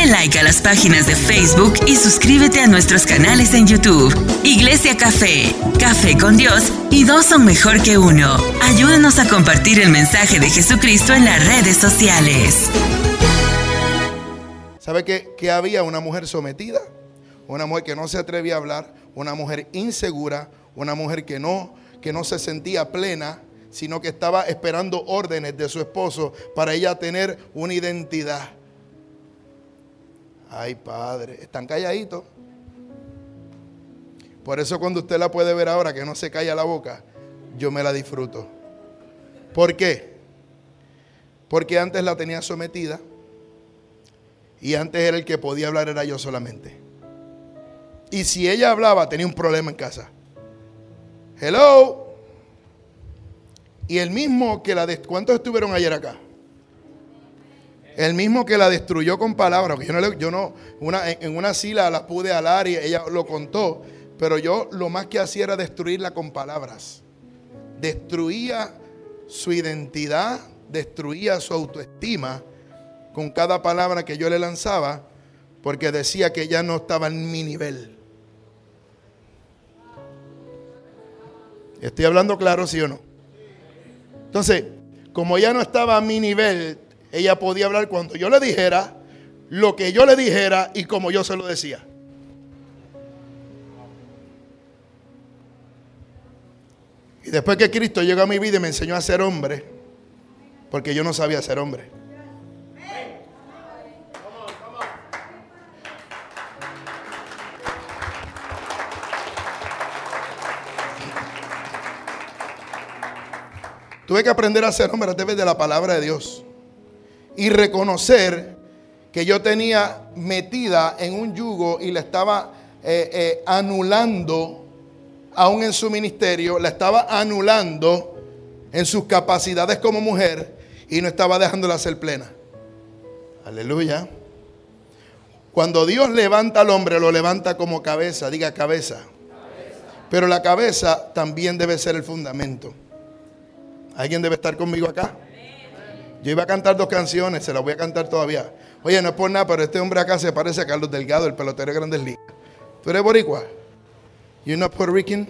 Dale like a las páginas de Facebook y suscríbete a nuestros canales en YouTube. Iglesia Café, Café con Dios y dos son mejor que uno. Ayúdanos a compartir el mensaje de Jesucristo en las redes sociales. ¿Sabe que, que había una mujer sometida? Una mujer que no se atrevía a hablar, una mujer insegura, una mujer que no, que no se sentía plena, sino que estaba esperando órdenes de su esposo para ella tener una identidad. Ay, padre, están calladitos. Por eso cuando usted la puede ver ahora que no se calla la boca, yo me la disfruto. ¿Por qué? Porque antes la tenía sometida y antes era el que podía hablar era yo solamente. Y si ella hablaba tenía un problema en casa. Hello. Y el mismo que la... ¿Cuántos estuvieron ayer acá? El mismo que la destruyó con palabras. Yo no, yo no una, en una sila la pude alar y ella lo contó. Pero yo lo más que hacía era destruirla con palabras. Destruía su identidad, destruía su autoestima con cada palabra que yo le lanzaba, porque decía que ella no estaba en mi nivel. ¿Estoy hablando claro, sí o no? Entonces, como ella no estaba a mi nivel, ella podía hablar cuando yo le dijera, lo que yo le dijera y como yo se lo decía. Y después que Cristo llegó a mi vida y me enseñó a ser hombre, porque yo no sabía ser hombre. Tuve que aprender a ser hombre a través de la palabra de Dios. Y reconocer que yo tenía metida en un yugo y la estaba eh, eh, anulando, aún en su ministerio, la estaba anulando en sus capacidades como mujer y no estaba dejándola ser plena. Aleluya. Cuando Dios levanta al hombre, lo levanta como cabeza, diga cabeza. Pero la cabeza también debe ser el fundamento. ¿Alguien debe estar conmigo acá? Yo iba a cantar dos canciones, se las voy a cantar todavía. Oye, no es por nada, pero este hombre acá se parece a Carlos Delgado, el pelotero de Grandes Ligas. ¿Tú eres boricua? ¿You not Puerto Rican?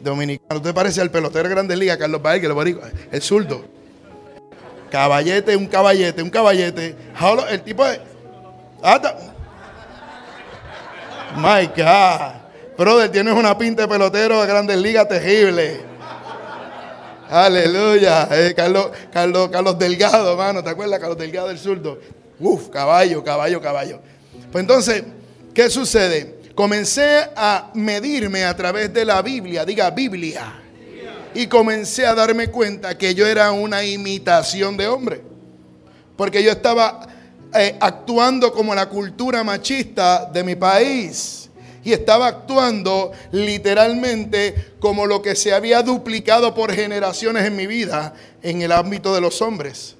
Dominicano. ¿Tú te parece al pelotero de Grandes Ligas, Carlos Baez, el boricua? El zurdo. Caballete, un caballete, un caballete. El tipo de... Ah, My God. Brother, tienes una pinta de pelotero de Grandes Ligas terrible. Aleluya. Eh, Carlos, Carlos, Carlos Delgado, hermano. ¿Te acuerdas? Carlos Delgado del zurdo. Uf, caballo, caballo, caballo. Pues entonces, ¿qué sucede? Comencé a medirme a través de la Biblia. Diga Biblia. Y comencé a darme cuenta que yo era una imitación de hombre. Porque yo estaba eh, actuando como la cultura machista de mi país y estaba actuando literalmente como lo que se había duplicado por generaciones en mi vida en el ámbito de los hombres.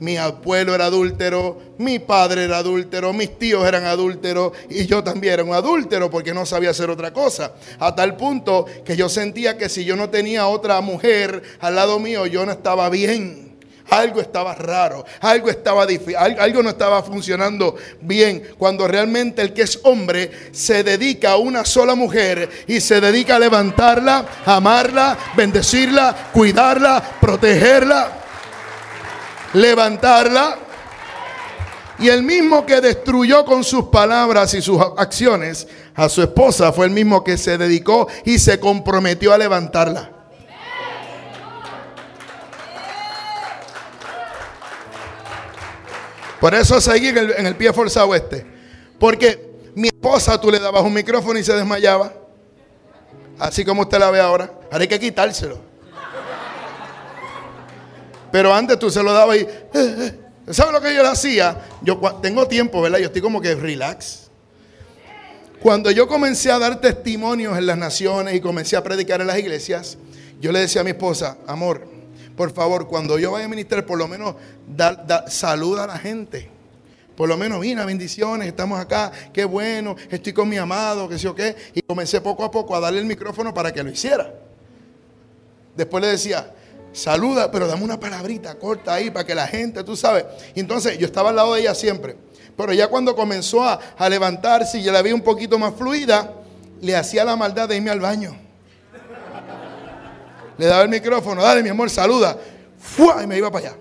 Mi abuelo era adúltero, mi padre era adúltero, mis tíos eran adúlteros y yo también era un adúltero porque no sabía hacer otra cosa. A tal punto que yo sentía que si yo no tenía otra mujer al lado mío, yo no estaba bien algo estaba raro, algo estaba algo no estaba funcionando bien. Cuando realmente el que es hombre se dedica a una sola mujer y se dedica a levantarla, amarla, bendecirla, cuidarla, protegerla, levantarla. Y el mismo que destruyó con sus palabras y sus acciones a su esposa fue el mismo que se dedicó y se comprometió a levantarla. Por eso seguí en el, pie forzado este. Porque mi esposa tú le dabas un micrófono y se desmayaba. Así como usted la ve ahora. Ahora hay que quitárselo. Pero antes tú se lo dabas y... Eh, eh. ¿Sabes lo que yo le hacía? Yo tengo tiempo, ¿verdad? Yo estoy como que relax. Cuando yo comencé a dar testimonios en las naciones y comencé a predicar en las iglesias, yo le decía a mi esposa, amor, por favor, cuando yo vaya a ministrar, por lo menos da, saluda a la gente. Por lo menos, mira, bendiciones, estamos acá, qué bueno, estoy con mi amado, qué sé yo qué. Y comencé poco a poco a darle el micrófono para que lo hiciera. Después le decía, saluda, pero dame una palabrita corta ahí para que la gente, tú sabes. Entonces yo estaba al lado de ella siempre. Pero ya cuando comenzó a, levantarse y ya la vi un poquito más fluida, le hacía la maldad de irme al baño. Le daba el micrófono, dale mi amor, saluda. ¡Fua! Y me iba para allá.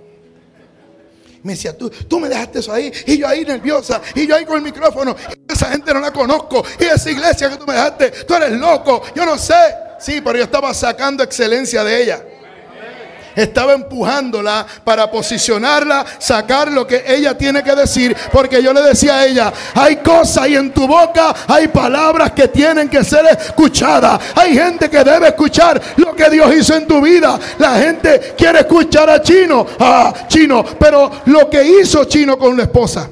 Me decía, tú, tú me dejaste eso ahí. Y yo ahí nerviosa. Y yo ahí con el micrófono. esa gente no la conozco. Y esa iglesia que tú me dejaste, tú eres loco. Yo no sé. Sí, pero yo estaba sacando excelencia de ella estaba empujándola para posicionarla, sacar lo que ella tiene que decir, porque yo le decía a ella, hay cosas ahí en tu boca, hay palabras que tienen que ser escuchadas, hay gente que debe escuchar lo que Dios hizo en tu vida, la gente quiere escuchar a Chino, a Chino, pero lo que hizo Chino con una esposa,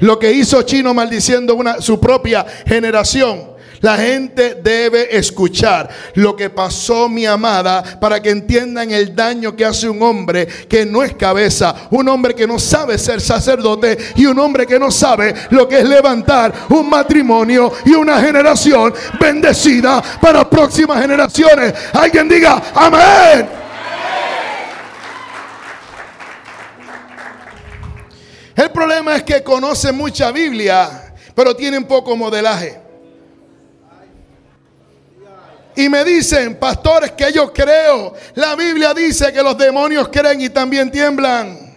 lo que hizo Chino maldiciendo una, su propia generación, la gente debe escuchar lo que pasó mi amada para que entiendan el daño que hace un hombre que no es cabeza, un hombre que no sabe ser sacerdote y un hombre que no sabe lo que es levantar un matrimonio y una generación bendecida para próximas generaciones. Alguien diga, amén. El problema es que conocen mucha Biblia, pero tienen poco modelaje. Y me dicen, pastores, que yo creo. La Biblia dice que los demonios creen y también tiemblan.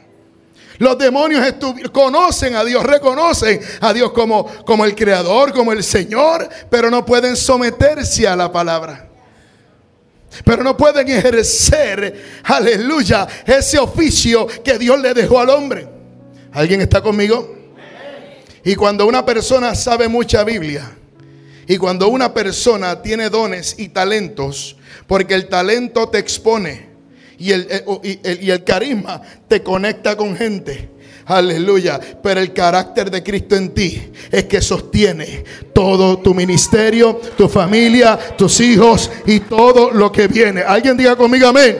Los demonios conocen a Dios, reconocen a Dios como, como el creador, como el Señor, pero no pueden someterse a la palabra. Pero no pueden ejercer, aleluya, ese oficio que Dios le dejó al hombre. ¿Alguien está conmigo? Y cuando una persona sabe mucha Biblia, y cuando una persona tiene dones y talentos, porque el talento te expone y el, eh, y el, carisma te conecta con gente. Aleluya. Pero el carácter de Cristo en ti es que sostiene todo tu ministerio, tu familia, tus hijos y todo lo que viene. Alguien diga conmigo amén.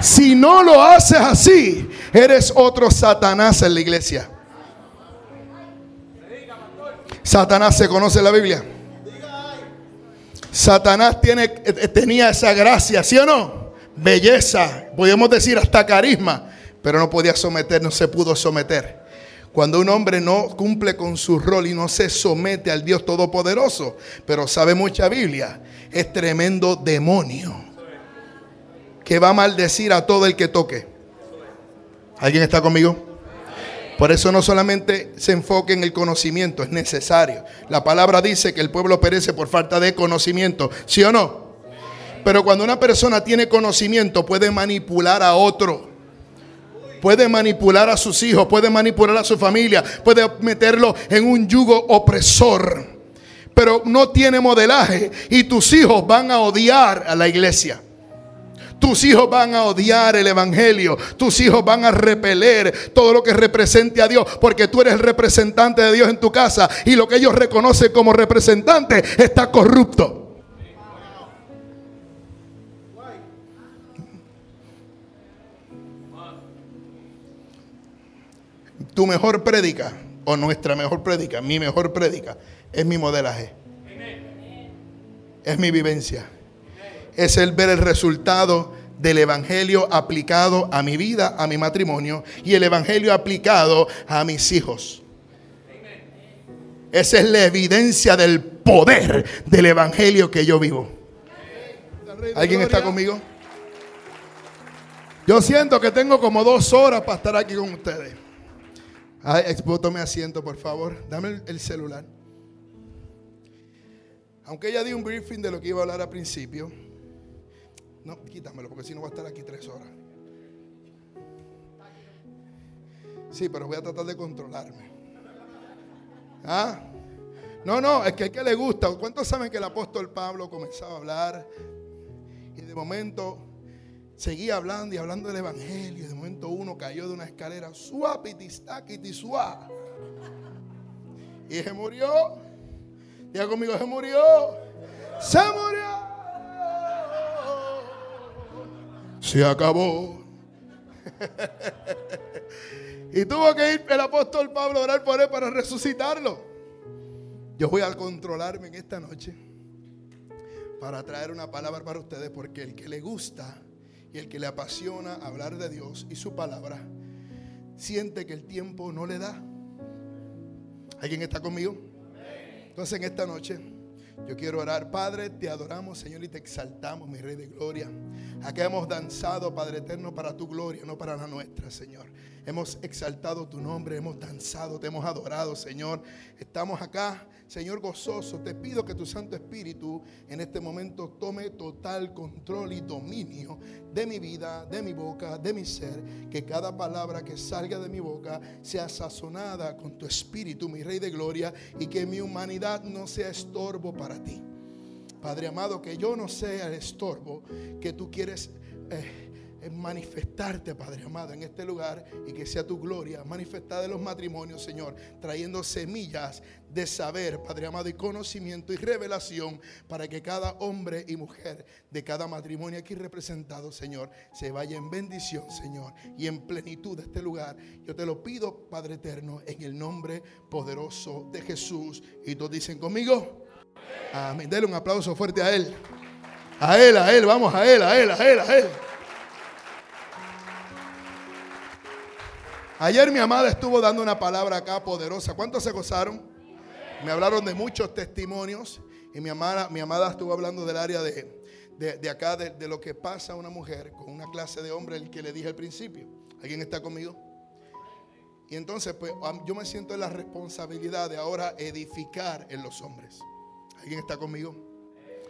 Si no lo haces así, eres otro Satanás en la iglesia. Satanás se conoce la Biblia. Satanás tiene, eh, tenía esa gracia, ¿sí o no? Belleza, podemos decir hasta carisma, pero no podía someter, no se pudo someter. Cuando un hombre no cumple con su rol y no se somete al Dios Todopoderoso, pero sabe mucha Biblia, es tremendo demonio que va a maldecir a todo el que toque. ¿Alguien está conmigo? Por eso no solamente se enfoque en el conocimiento, es necesario. La palabra dice que el pueblo perece por falta de conocimiento, ¿sí o no? Pero cuando una persona tiene conocimiento puede manipular a otro. Puede manipular a sus hijos, puede manipular a su familia, puede meterlo en un yugo opresor. Pero no tiene modelaje y tus hijos van a odiar a la iglesia. Tus hijos van a odiar el Evangelio. Tus hijos van a repeler todo lo que represente a Dios. Porque tú eres el representante de Dios en tu casa. Y lo que ellos reconocen como representante está corrupto. Tu mejor prédica, o nuestra mejor prédica, mi mejor prédica, es mi modelaje. Es mi vivencia es el ver el resultado del Evangelio aplicado a mi vida, a mi matrimonio y el Evangelio aplicado a mis hijos. Esa es la evidencia del poder del Evangelio que yo vivo. ¿Alguien está conmigo? Yo siento que tengo como dos horas para estar aquí con ustedes. Ay, mi asiento, por favor. Dame el celular. Aunque ella dio un briefing de lo que iba a hablar al principio. No, quítamelo porque si no va a estar aquí tres horas. Sí, pero voy a tratar de controlarme. ¿Ah? No, no, es que a que le gusta. ¿Cuántos saben que el apóstol Pablo comenzaba a hablar y de momento seguía hablando y hablando del evangelio? Y de momento uno cayó de una escalera, suá. Y se murió. Diga conmigo, se murió. Se murió. Se acabó. y tuvo que ir el apóstol Pablo a orar por él para resucitarlo. Yo voy a controlarme en esta noche para traer una palabra para ustedes porque el que le gusta y el que le apasiona hablar de Dios y su palabra, siente que el tiempo no le da. ¿Alguien está conmigo? Entonces en esta noche yo quiero orar, Padre, te adoramos, Señor, y te exaltamos, mi Rey de Gloria. Acá hemos danzado, Padre eterno, para tu gloria, no para la nuestra, Señor. Hemos exaltado tu nombre, hemos danzado, te hemos adorado, Señor. Estamos acá, Señor, gozoso. Te pido que tu Santo Espíritu en este momento tome total control y dominio de mi vida, de mi boca, de mi ser. Que cada palabra que salga de mi boca sea sazonada con tu Espíritu, mi Rey de Gloria, y que mi humanidad no sea estorbo para ti. Padre amado, que yo no sea el estorbo que tú quieres eh, manifestarte, Padre amado, en este lugar y que sea tu gloria manifestada en los matrimonios, Señor, trayendo semillas de saber, Padre amado, y conocimiento y revelación para que cada hombre y mujer de cada matrimonio aquí representado, Señor, se vaya en bendición, Señor, y en plenitud de este lugar. Yo te lo pido, Padre eterno, en el nombre poderoso de Jesús. Y todos dicen conmigo. Amén. Dele un aplauso fuerte a Él. A Él, a Él, vamos a Él, a Él, a Él, a Él. Ayer mi amada estuvo dando una palabra acá poderosa. ¿Cuántos se gozaron? Me hablaron de muchos testimonios y mi amada, mi amada estuvo hablando del área de, de, acá, de, de, lo que pasa a una mujer con una clase de hombre, el que le dije al principio. ¿Alguien está conmigo? Y entonces, pues yo me siento en la responsabilidad de ahora edificar en los hombres. ¿Alguien está conmigo?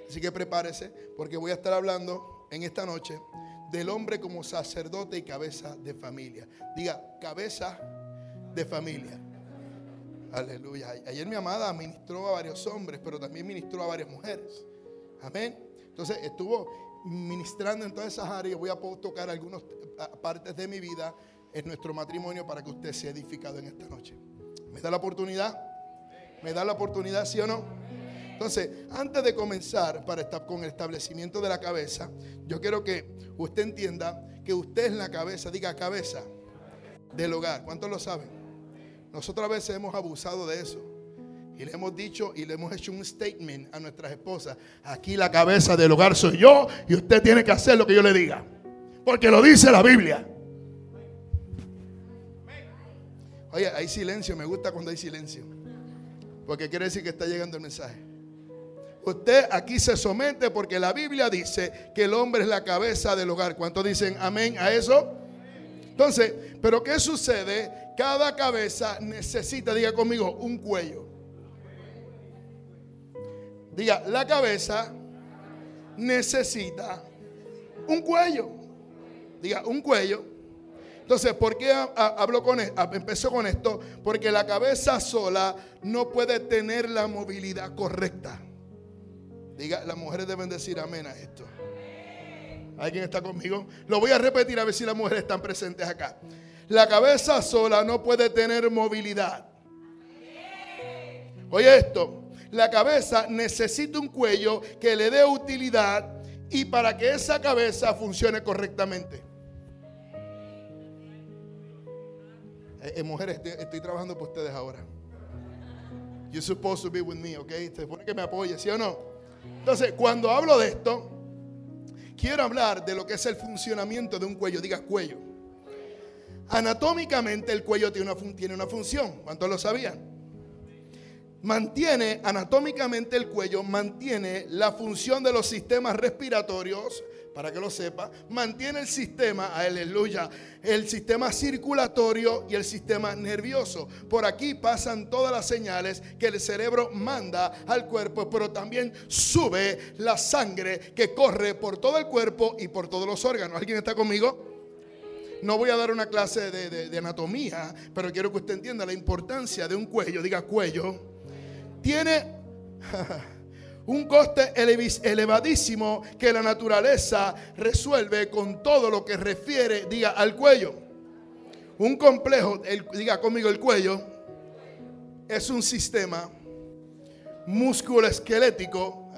Así que prepárese porque voy a estar hablando en esta noche del hombre como sacerdote y cabeza de familia. Diga, cabeza de familia. Aleluya. Ayer mi amada ministró a varios hombres, pero también ministró a varias mujeres. Amén. Entonces estuvo ministrando en todas esas áreas. Voy a tocar algunas partes de mi vida en nuestro matrimonio para que usted sea edificado en esta noche. ¿Me da la oportunidad? ¿Me da la oportunidad, sí o no? Entonces, antes de comenzar para estar con el establecimiento de la cabeza, yo quiero que usted entienda que usted es la cabeza, diga cabeza del hogar. ¿Cuántos lo saben? Nosotros a veces hemos abusado de eso. Y le hemos dicho y le hemos hecho un statement a nuestras esposas. Aquí la cabeza del hogar soy yo y usted tiene que hacer lo que yo le diga. Porque lo dice la Biblia. Oye, hay silencio, me gusta cuando hay silencio. Porque quiere decir que está llegando el mensaje. Usted aquí se somete porque la Biblia dice que el hombre es la cabeza del hogar. ¿Cuántos dicen amén a eso? Entonces, pero ¿qué sucede? Cada cabeza necesita, diga conmigo, un cuello. Diga, la cabeza necesita un cuello. Diga, un cuello. Entonces, ¿por qué habló con e-, empezó con esto? Porque la cabeza sola no puede tener la movilidad correcta. Diga, las mujeres deben decir amén a esto. ¿Alguien está conmigo? Lo voy a repetir a ver si las mujeres están presentes acá. La cabeza sola no puede tener movilidad. Oye esto, la cabeza necesita un cuello que le dé utilidad y para que esa cabeza funcione correctamente. Eh, eh, mujeres, estoy, trabajando por ustedes ahora. You're supposed to be with me, ¿ok? Se supone que me apoye, ¿sí o no? Entonces, cuando hablo de esto, quiero hablar de lo que es el funcionamiento de un cuello. Diga cuello. Anatómicamente el cuello tiene una, tiene una función. ¿Cuántos lo sabían? Mantiene, anatómicamente el cuello mantiene la función de los sistemas respiratorios, para que lo sepa, mantiene el sistema, aleluya, el sistema circulatorio y el sistema nervioso. Por aquí pasan todas las señales que el cerebro manda al cuerpo, pero también sube la sangre que corre por todo el cuerpo y por todos los órganos. ¿Alguien está conmigo? No voy a dar una clase de, de anatomía, pero quiero que usted entienda la importancia de un cuello. Diga cuello. Tiene un coste elevadísimo que la naturaleza resuelve con todo lo que refiere, diga, al cuello. Un complejo, diga conmigo el cuello, es un sistema musculoesquelético,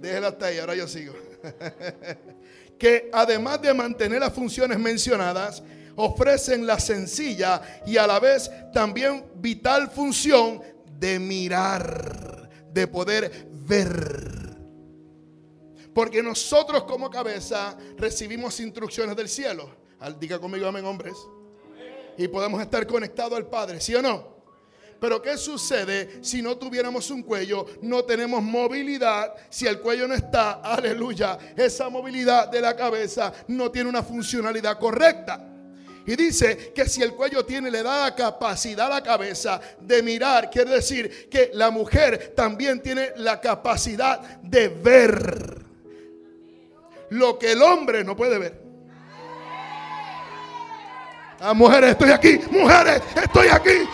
déjela hasta ahí, ahora yo sigo, que además de mantener las funciones mencionadas, ofrecen la sencilla y a la vez también vital función de mirar, de poder ver. Porque nosotros como cabeza recibimos instrucciones del cielo. Diga conmigo, amén, hombres. Y podemos estar conectados al Padre, ¿sí o no? Pero ¿qué sucede si no tuviéramos un cuello? No tenemos movilidad. Si el cuello no está, aleluya, esa movilidad de la cabeza no tiene una funcionalidad correcta. Y dice que si el cuello tiene, le da la capacidad a la cabeza de mirar. Quiere decir que la mujer también tiene la capacidad de ver lo que el hombre no puede ver. Ah, mujeres, estoy aquí. Mujeres, estoy aquí.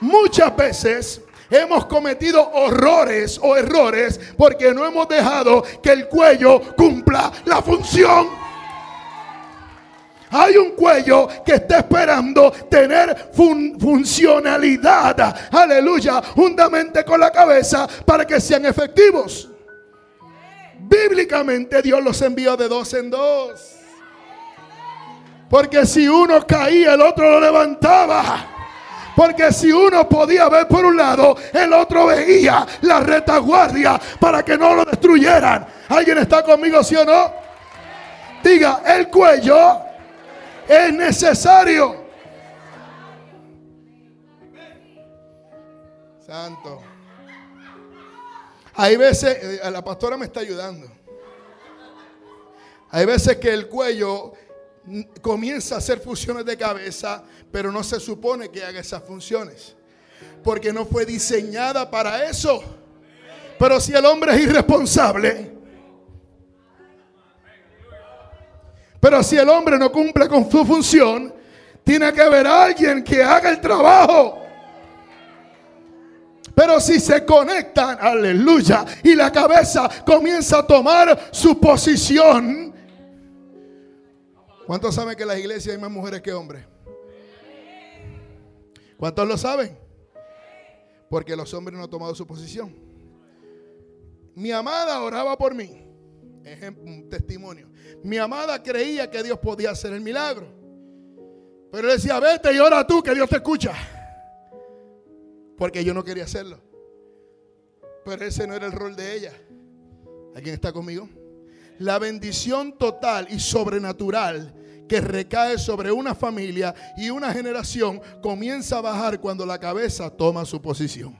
Muchas veces hemos cometido horrores o errores porque no hemos dejado que el cuello cumpla la función. Hay un cuello que está esperando tener funcionalidad, aleluya, juntamente con la cabeza para que sean efectivos. Bíblicamente Dios los envió de dos en dos. Porque si uno caía, el otro lo levantaba. Porque si uno podía ver por un lado, el otro veía la retaguardia para que no lo destruyeran. ¿Alguien está conmigo, sí o no? Diga, el cuello es necesario. Santo. Hay veces, eh, la pastora me está ayudando. Hay veces que el cuello comienza a hacer funciones de cabeza, pero no se supone que haga esas funciones. Porque no fue diseñada para eso. Pero si el hombre es irresponsable, pero si el hombre no cumple con su función, tiene que haber alguien que haga el trabajo. Pero si se conectan, aleluya, y la cabeza comienza a tomar su posición, ¿Cuántos saben que en las iglesias hay más mujeres que hombres? ¿Cuántos lo saben? Porque los hombres no han tomado su posición. Mi amada oraba por mí. Ejemplo, un testimonio. Mi amada creía que Dios podía hacer el milagro. Pero decía, vete y ora tú, que Dios te escucha. Porque yo no quería hacerlo. Pero ese no era el rol de ella. ¿Alguien está conmigo? la bendición total y sobrenatural que recae sobre una familia y una generación comienza a bajar cuando la cabeza toma su posición.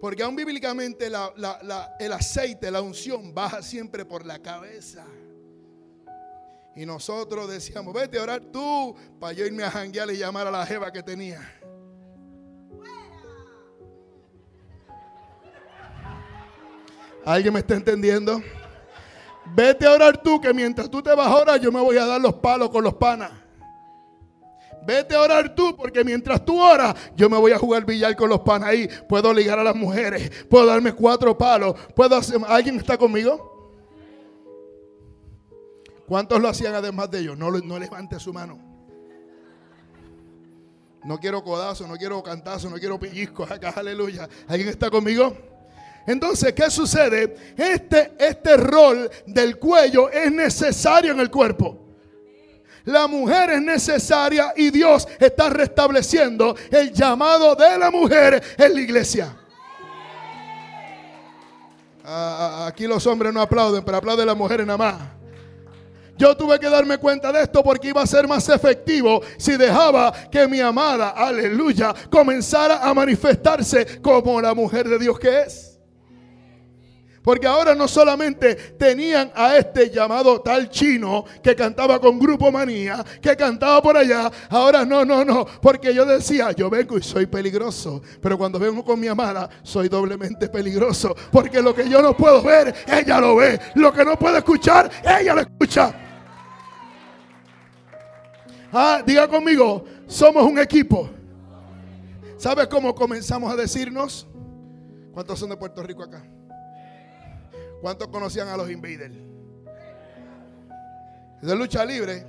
Porque aún bíblicamente el aceite, la unción baja siempre por la cabeza. Y nosotros decíamos, vete a orar tú para yo irme a janguear y llamar a la jeva que tenía. ¿Alguien me está entendiendo? Vete a orar tú, que mientras tú te vas a orar, yo me voy a dar los palos con los panas. Vete a orar tú, porque mientras tú oras, yo me voy a jugar billar con los panas ahí. Puedo ligar a las mujeres, puedo darme cuatro palos. ¿Puedo hacer... ¿Alguien está conmigo? ¿Cuántos lo hacían además de ellos? No, no levante su mano. No quiero codazo, no quiero cantazo, no quiero pellizcos acá, aleluya. ¿Alguien está conmigo? Entonces, ¿qué sucede? Este, este rol del cuello es necesario en el cuerpo. La mujer es necesaria y Dios está restableciendo el llamado de la mujer en la iglesia. Aquí los hombres no aplauden, pero aplauden las mujeres nada más. Yo tuve que darme cuenta de esto porque iba a ser más efectivo si dejaba que mi amada, aleluya, comenzara a manifestarse como la mujer de Dios que es. Porque ahora no solamente tenían a este llamado tal chino que cantaba con Grupo Manía, que cantaba por allá, ahora no, no, no, porque yo decía, yo vengo y soy peligroso, pero cuando vengo con mi amada, soy doblemente peligroso, porque lo que yo no puedo ver, ella lo ve, lo que no puedo escuchar, ella lo escucha. Ah, diga conmigo, somos un equipo. ¿Sabes cómo comenzamos a decirnos? ¿Cuántos son de Puerto Rico acá? ¿Cuántos conocían a los invaders? De lucha libre.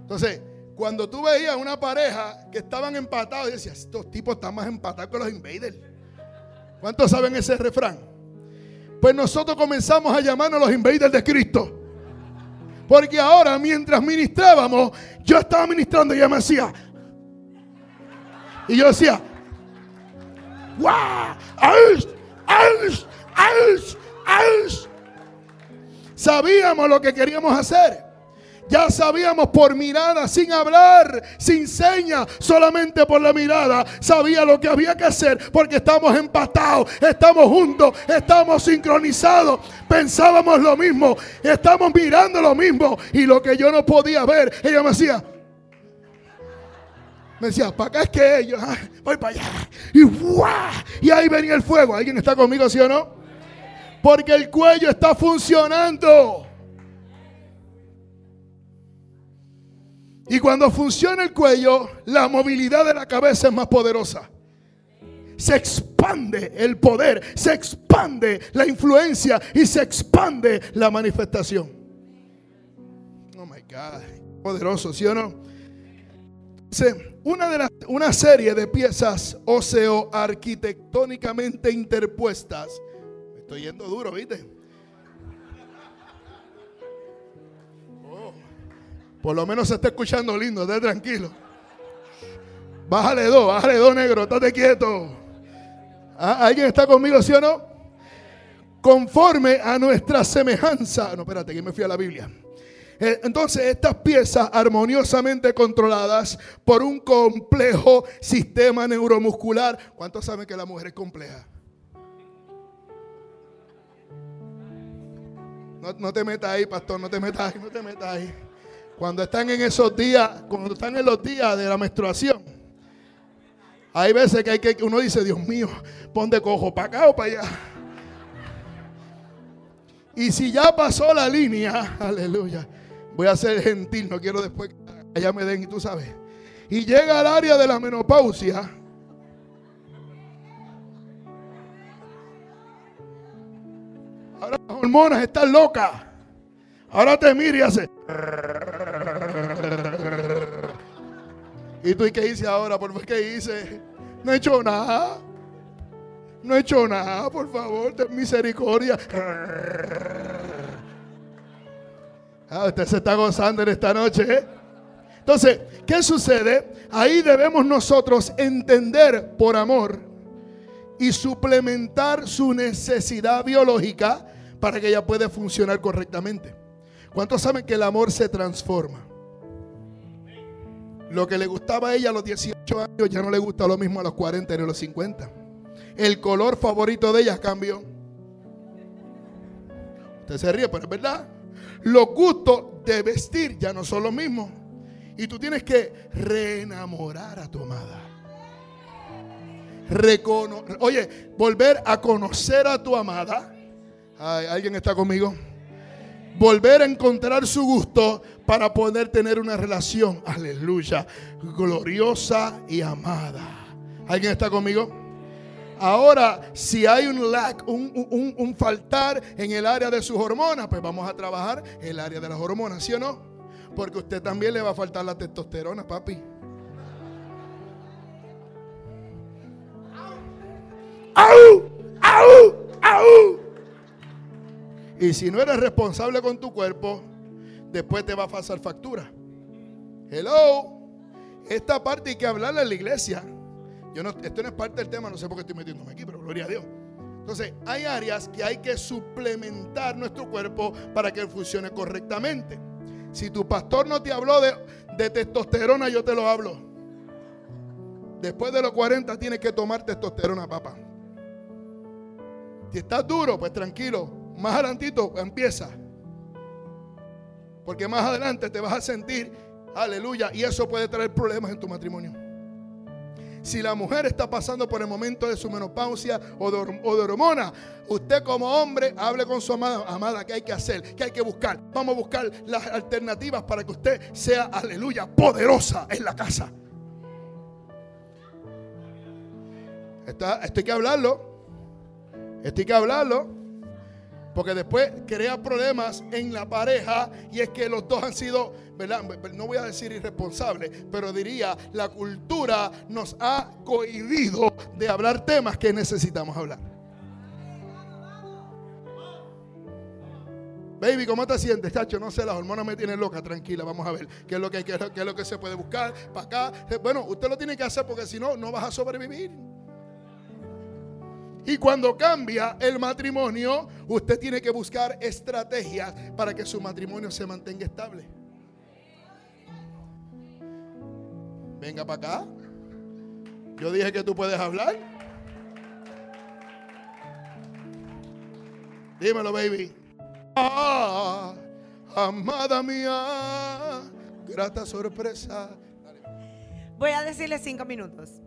Entonces, cuando tú veías una pareja que estaban empatados, y decías, estos tipos están más empatados que los invaders. ¿Cuántos saben ese refrán? Pues nosotros comenzamos a llamarnos los invaders de Cristo. Porque ahora, mientras ministrábamos, yo estaba ministrando y ella me decía. Y yo decía, ¡Guau! ¡Aus! ¡Aus! ¡Aus! Sabíamos lo que queríamos hacer. Ya sabíamos por mirada, sin hablar, sin señas, solamente por la mirada. Sabía lo que había que hacer porque estamos empatados, estamos juntos, estamos sincronizados. Pensábamos lo mismo, estamos mirando lo mismo. Y lo que yo no podía ver, ella me decía, me decía, para acá es que ellos, ah, voy para allá. Y, y ahí venía el fuego. ¿Alguien está conmigo, sí o no? Porque el cuello está funcionando. Y cuando funciona el cuello, la movilidad de la cabeza es más poderosa. Se expande el poder, se expande la influencia y se expande la manifestación. Oh my God, poderoso, ¿sí o no? Una, de las, una serie de piezas óseo arquitectónicamente interpuestas. Estoy yendo duro, ¿viste? Por lo menos se está escuchando lindo, esté tranquilo. Bájale dos, bájale dos, negro, estate quieto. ¿Ah? ¿Alguien está conmigo, sí o no? Conforme a nuestra semejanza. No, espérate, que me fui a la Biblia. Eh, entonces, estas piezas armoniosamente controladas por un complejo sistema neuromuscular. ¿Cuántos saben que la mujer es compleja? No, no te metas ahí, pastor, no te metas ahí, no te metas ahí. Cuando están en esos días, cuando están en los días de la menstruación, hay veces que hay que uno dice, Dios mío, pon de cojo para acá o para allá. Y si ya pasó la línea, aleluya, voy a ser gentil, no quiero después que allá me den y tú sabes. Y llega al área de la menopausia. Ahora las hormonas están locas. Ahora te mira y hace. ¿Y tú y qué hice ahora? ¿Por qué hice? No he hecho nada. No he hecho nada, por favor, ten misericordia. Ah, usted se está gozando en esta noche. ¿eh? Entonces, ¿qué sucede? Ahí debemos nosotros entender por amor y suplementar su necesidad biológica para que ella pueda funcionar correctamente. ¿Cuántos saben que el amor se transforma? Lo que le gustaba a ella a los 18 años ya no le gusta lo mismo a los 40 ni a los 50. El color favorito de ella cambió. Usted se ríe, pero es verdad. Los gustos de vestir ya no son los mismos. Y tú tienes que reenamorar a tu amada. Oye, volver a conocer a tu amada. ¿Alguien está conmigo? volver a encontrar su gusto para poder tener una relación, aleluya, gloriosa y amada. ¿Alguien está conmigo? Ahora, si hay un lack, un, faltar en el área de sus hormonas, pues vamos a trabajar el área de las hormonas, ¿sí o no? Porque a usted también le va a faltar la testosterona, papi. ¡Au! ¡Au! ¡Au! Y si no eres responsable con tu cuerpo, después te va a pasar factura. Hello. Esta parte hay que hablarla en la iglesia. Yo no, esto no es parte del tema, no sé por qué estoy metiéndome aquí, pero gloria a Dios. Entonces, hay áreas que hay que suplementar nuestro cuerpo para que funcione correctamente. Si tu pastor no te habló de, de testosterona, yo te lo hablo. Después de los 40 tienes que tomar testosterona, papá. Si estás duro, pues tranquilo, más adelantito empieza. Porque más adelante te vas a sentir, aleluya, y eso puede traer problemas en tu matrimonio. Si la mujer está pasando por el momento de su menopausia o de, hormona, usted como hombre hable con su amada, amada, ¿qué hay que hacer? ¿Qué hay que buscar? Vamos a buscar las alternativas para que usted sea, aleluya, poderosa en la casa. Está, esto hay que hablarlo. Esto hay que hablarlo. Porque después crea problemas en la pareja y es que los dos han sido, ¿verdad? no voy a decir irresponsables, pero diría, la cultura nos ha cohibido de hablar temas que necesitamos hablar. Baby, ¿cómo te sientes, chacho? No sé, las hormonas me tienen loca, tranquila, vamos a ver qué es lo que, qué es lo que se puede buscar para acá. Bueno, usted lo tiene que hacer porque si no, no vas a sobrevivir. Y cuando cambia el matrimonio, usted tiene que buscar estrategias para que su matrimonio se mantenga estable. Venga para acá. Yo dije que tú puedes hablar. Dímelo, baby. Ah, amada mía, grata sorpresa. Voy a decirle cinco minutos.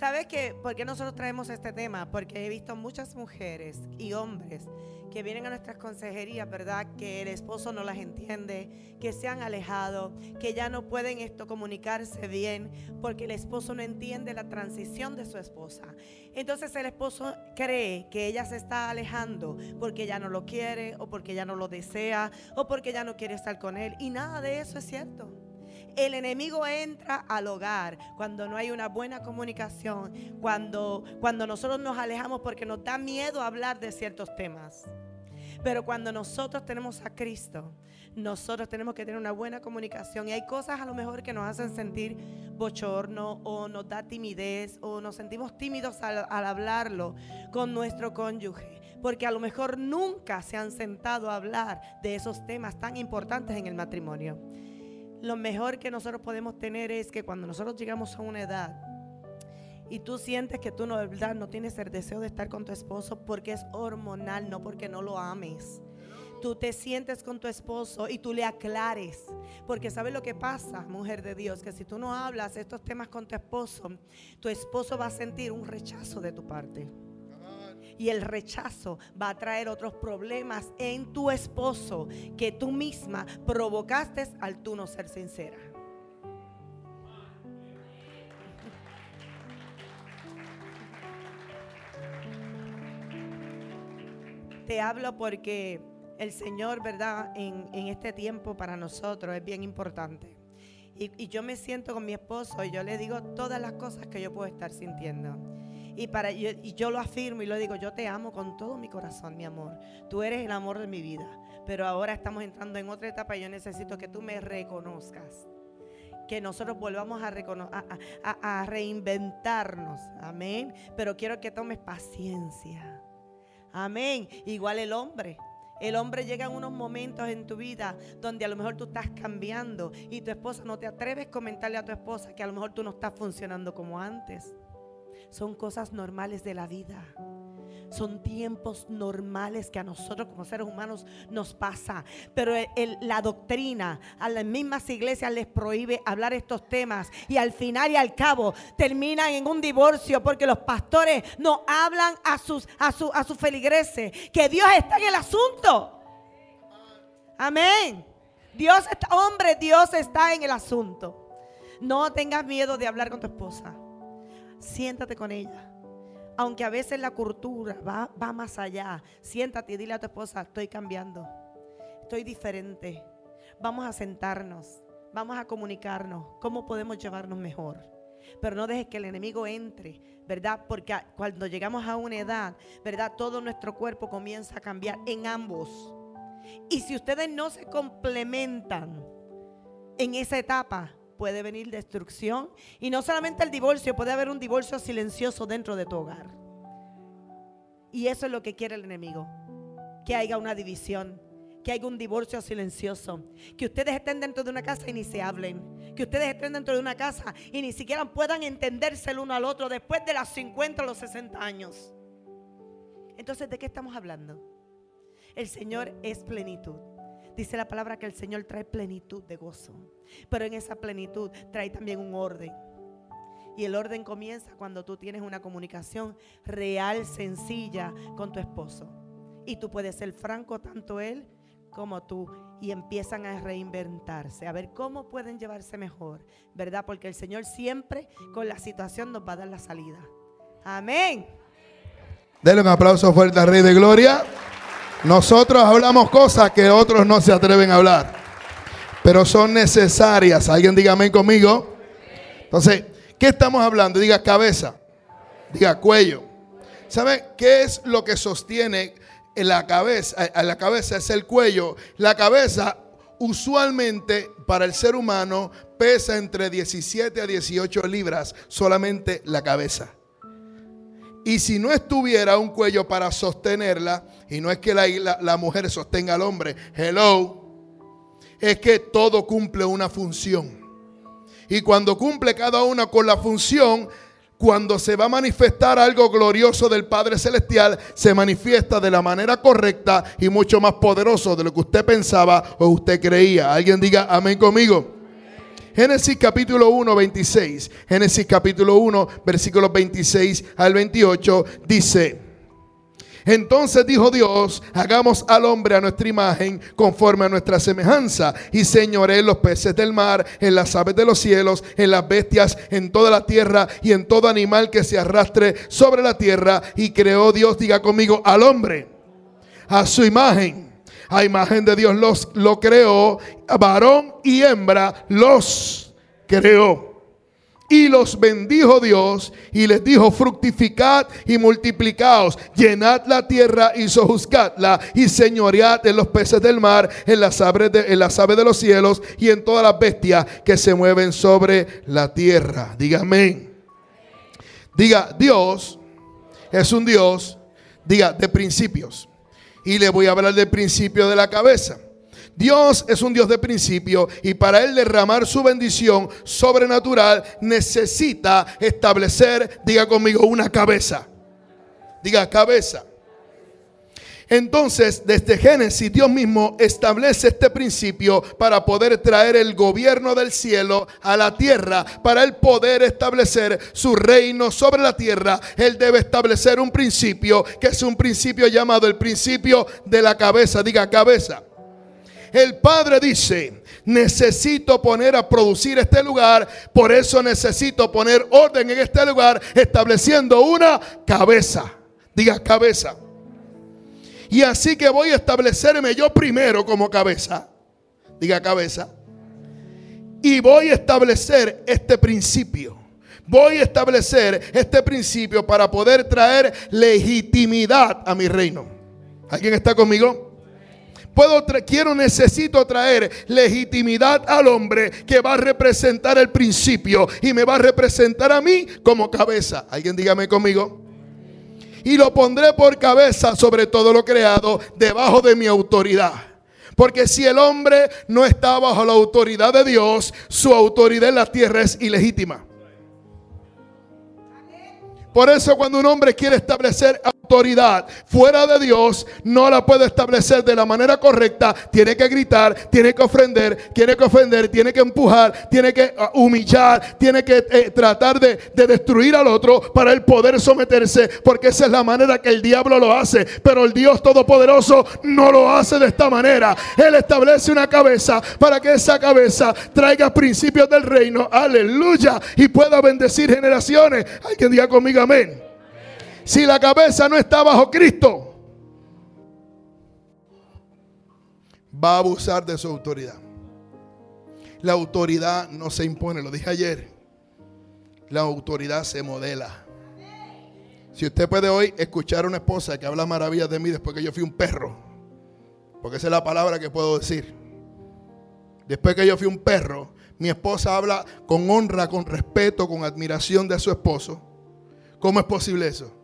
¿Sabes qué? ¿Por qué nosotros traemos este tema? Porque he visto muchas mujeres y hombres que vienen a nuestras consejerías, ¿verdad? Que el esposo no las entiende, que se han alejado, que ya no pueden esto comunicarse bien porque el esposo no entiende la transición de su esposa. Entonces el esposo cree que ella se está alejando porque ya no lo quiere o porque ya no lo desea o porque ya no quiere estar con él. Y nada de eso es cierto. El enemigo entra al hogar cuando no hay una buena comunicación, cuando, cuando nosotros nos alejamos porque nos da miedo hablar de ciertos temas. Pero cuando nosotros tenemos a Cristo, nosotros tenemos que tener una buena comunicación. Y hay cosas a lo mejor que nos hacen sentir bochorno o nos da timidez o nos sentimos tímidos al, al hablarlo con nuestro cónyuge. Porque a lo mejor nunca se han sentado a hablar de esos temas tan importantes en el matrimonio lo mejor que nosotros podemos tener es que cuando nosotros llegamos a una edad y tú sientes que tú no, verdad, no tienes el deseo de estar con tu esposo porque es hormonal, no porque no lo ames. Tú te sientes con tu esposo y tú le aclares. Porque sabes lo que pasa, mujer de Dios, que si tú no hablas estos temas con tu esposo, tu esposo va a sentir un rechazo de tu parte y el rechazo va a traer otros problemas en tu esposo que tú misma provocaste al tú no ser sincera. Te hablo porque el Señor, ¿verdad? En, este tiempo para nosotros es bien importante. Y, y yo me siento con mi esposo y yo le digo todas las cosas que yo puedo estar sintiendo. Y, para, yo, y yo lo afirmo y lo digo, yo te amo con todo mi corazón, mi amor. Tú eres el amor de mi vida. Pero ahora estamos entrando en otra etapa y yo necesito que tú me reconozcas. Que nosotros volvamos a, a, a reinventarnos. Amén. Pero quiero que tomes paciencia. Amén. Igual el hombre. El hombre llega en unos momentos en tu vida donde a lo mejor tú estás cambiando y tu esposa no te atreves a comentarle a tu esposa que a lo mejor tú no estás funcionando como antes. Son cosas normales de la vida. Son tiempos normales que a nosotros como seres humanos nos pasa. Pero la doctrina a las mismas iglesias les prohíbe hablar estos temas. Y al final y al cabo terminan en un divorcio porque los pastores no hablan a sus, a a sus feligreses. Que Dios está en el asunto. Amén. Dios está, hombre, Dios está en el asunto. No tengas miedo de hablar con tu esposa siéntate con ella. Aunque a veces la cultura va, va más allá, siéntate y dile a tu esposa, estoy cambiando, estoy diferente. Vamos a sentarnos, vamos a comunicarnos, cómo podemos llevarnos mejor. Pero no dejes que el enemigo entre, ¿verdad? Porque cuando llegamos a una edad, ¿verdad? Todo nuestro cuerpo comienza a cambiar en ambos. Y si ustedes no se complementan en esa etapa, puede venir destrucción. Y no solamente el divorcio, puede haber un divorcio silencioso dentro de tu hogar. Y eso es lo que quiere el enemigo. Que haya una división, que haya un divorcio silencioso. Que ustedes estén dentro de una casa y ni se hablen. Que ustedes estén dentro de una casa y ni siquiera puedan entenderse el uno al otro después de los 50 o los 60 años. Entonces, ¿de qué estamos hablando? El Señor es plenitud. Dice la palabra que el Señor trae plenitud de gozo. Pero en esa plenitud trae también un orden. Y el orden comienza cuando tú tienes una comunicación real, sencilla con tu esposo. Y tú puedes ser franco, tanto él como tú. Y empiezan a reinventarse, a ver cómo pueden llevarse mejor, ¿verdad? Porque el Señor siempre con la situación nos va a dar la salida. Amén. Denle un aplauso fuerte al Rey de Gloria. Nosotros hablamos cosas que otros no se atreven a hablar, pero son necesarias. Alguien diga amén conmigo. Entonces, ¿qué estamos hablando? Diga cabeza, diga cuello. ¿Sabe qué es lo que sostiene en la cabeza? la cabeza es el cuello. La cabeza usualmente para el ser humano pesa entre 17 a 18 libras solamente la cabeza. Y si no estuviera un cuello para sostenerla, y no es que la, la, mujer sostenga al hombre, hello, es que todo cumple una función. Y cuando cumple cada una con la función, cuando se va a manifestar algo glorioso del Padre Celestial, se manifiesta de la manera correcta y mucho más poderoso de lo que usted pensaba o usted creía. Alguien diga amén conmigo. Génesis capítulo 1, 26. Génesis capítulo 1, versículos 26 al 28 dice. Entonces dijo Dios, hagamos al hombre a nuestra imagen, conforme a nuestra semejanza, y señoré en los peces del mar, en las aves de los cielos, en las bestias, en toda la tierra y en todo animal que se arrastre sobre la tierra. Y creó Dios, diga conmigo, al hombre, a su imagen. A imagen de Dios los, lo creó, varón y hembra los creó. Y los bendijo Dios y les dijo, fructificad y multiplicaos, llenad la tierra y sojuzgadla y señoread en los peces del mar, en las, aves de, en las aves de los cielos y en todas las bestias que se mueven sobre la tierra. Diga amén. Diga, Dios es un Dios, diga, de principios. Y le voy a hablar del principio de la cabeza. Dios es un Dios de principio y para Él derramar su bendición sobrenatural necesita establecer, diga conmigo, una cabeza. Diga cabeza. Entonces, desde Génesis, Dios mismo establece este principio para poder traer el gobierno del cielo a la tierra, para él poder establecer su reino sobre la tierra. Él debe establecer un principio que es un principio llamado el principio de la cabeza. Diga cabeza. El Padre dice, necesito poner a producir este lugar, por eso necesito poner orden en este lugar, estableciendo una cabeza. Diga cabeza. Y así que voy a establecerme yo primero como cabeza. Diga cabeza. Y voy a establecer este principio. Voy a establecer este principio para poder traer legitimidad a mi reino. ¿Alguien está conmigo? Puedo quiero, necesito traer legitimidad al hombre que va a representar el principio y me va a representar a mí como cabeza. Alguien dígame conmigo. Y lo pondré por cabeza sobre todo lo creado, debajo de mi autoridad. Porque si el hombre no está bajo la autoridad de Dios, su autoridad en la tierra es ilegítima. Por eso cuando un hombre quiere establecer autoridad fuera de Dios, no la puede establecer de la manera correcta. Tiene que gritar, tiene que ofender, tiene que ofender, tiene que empujar, tiene que uh, humillar, tiene que eh, tratar de, de destruir al otro para el poder someterse. Porque esa es la manera que el diablo lo hace. Pero el Dios Todopoderoso no lo hace de esta manera. Él establece una cabeza para que esa cabeza traiga principios del reino. Aleluya. Y pueda bendecir generaciones. Alguien diga conmigo amén. Si la cabeza no está bajo Cristo, va a abusar de su autoridad. La autoridad no se impone, lo dije ayer. La autoridad se modela. Si usted puede hoy escuchar a una esposa que habla maravillas de mí después que yo fui un perro, porque esa es la palabra que puedo decir. Después que yo fui un perro, mi esposa habla con honra, con respeto, con admiración de su esposo. ¿Cómo es posible eso?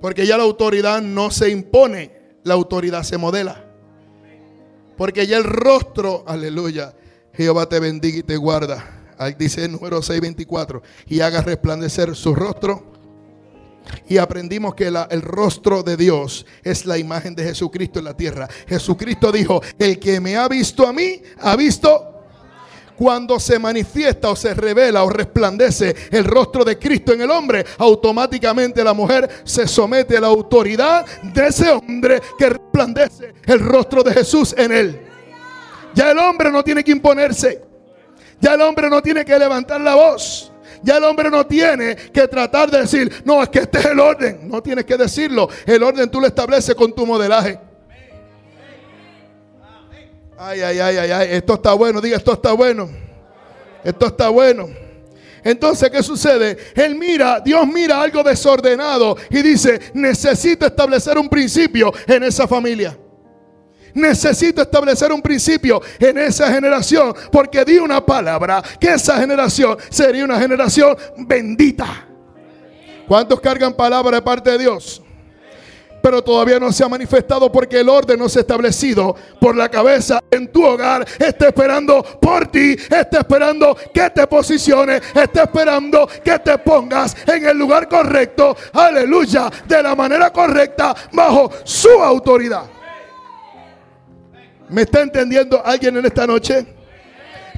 Porque ya la autoridad no se impone, la autoridad se modela. Porque ya el rostro, aleluya, Jehová te bendiga y te guarda. Ahí dice el número 624, y haga resplandecer su rostro. Y aprendimos que el rostro de Dios es la imagen de Jesucristo en la tierra. Jesucristo dijo, el que me ha visto a mí, ha visto cuando se manifiesta o se revela o resplandece el rostro de Cristo en el hombre, automáticamente la mujer se somete a la autoridad de ese hombre que resplandece el rostro de Jesús en él. Ya el hombre no tiene que imponerse. Ya el hombre no tiene que levantar la voz. Ya el hombre no tiene que tratar de decir, no, es que este es el orden. No tienes que decirlo. El orden tú lo estableces con tu modelaje. Ay, ay, ay, ay, ay, esto está bueno, diga, esto está bueno. Esto está bueno. Entonces, ¿qué sucede? Él mira, Dios mira algo desordenado y dice, necesito establecer un principio en esa familia. Necesito establecer un principio en esa generación porque di una palabra que esa generación sería una generación bendita. ¿Cuántos cargan palabra de parte de Dios? Pero todavía no se ha manifestado porque el orden no se ha establecido por la cabeza en tu hogar. Está esperando por ti, está esperando que te posiciones, está esperando que te pongas en el lugar correcto, aleluya, de la manera correcta, bajo su autoridad. ¿Me está entendiendo alguien en esta noche?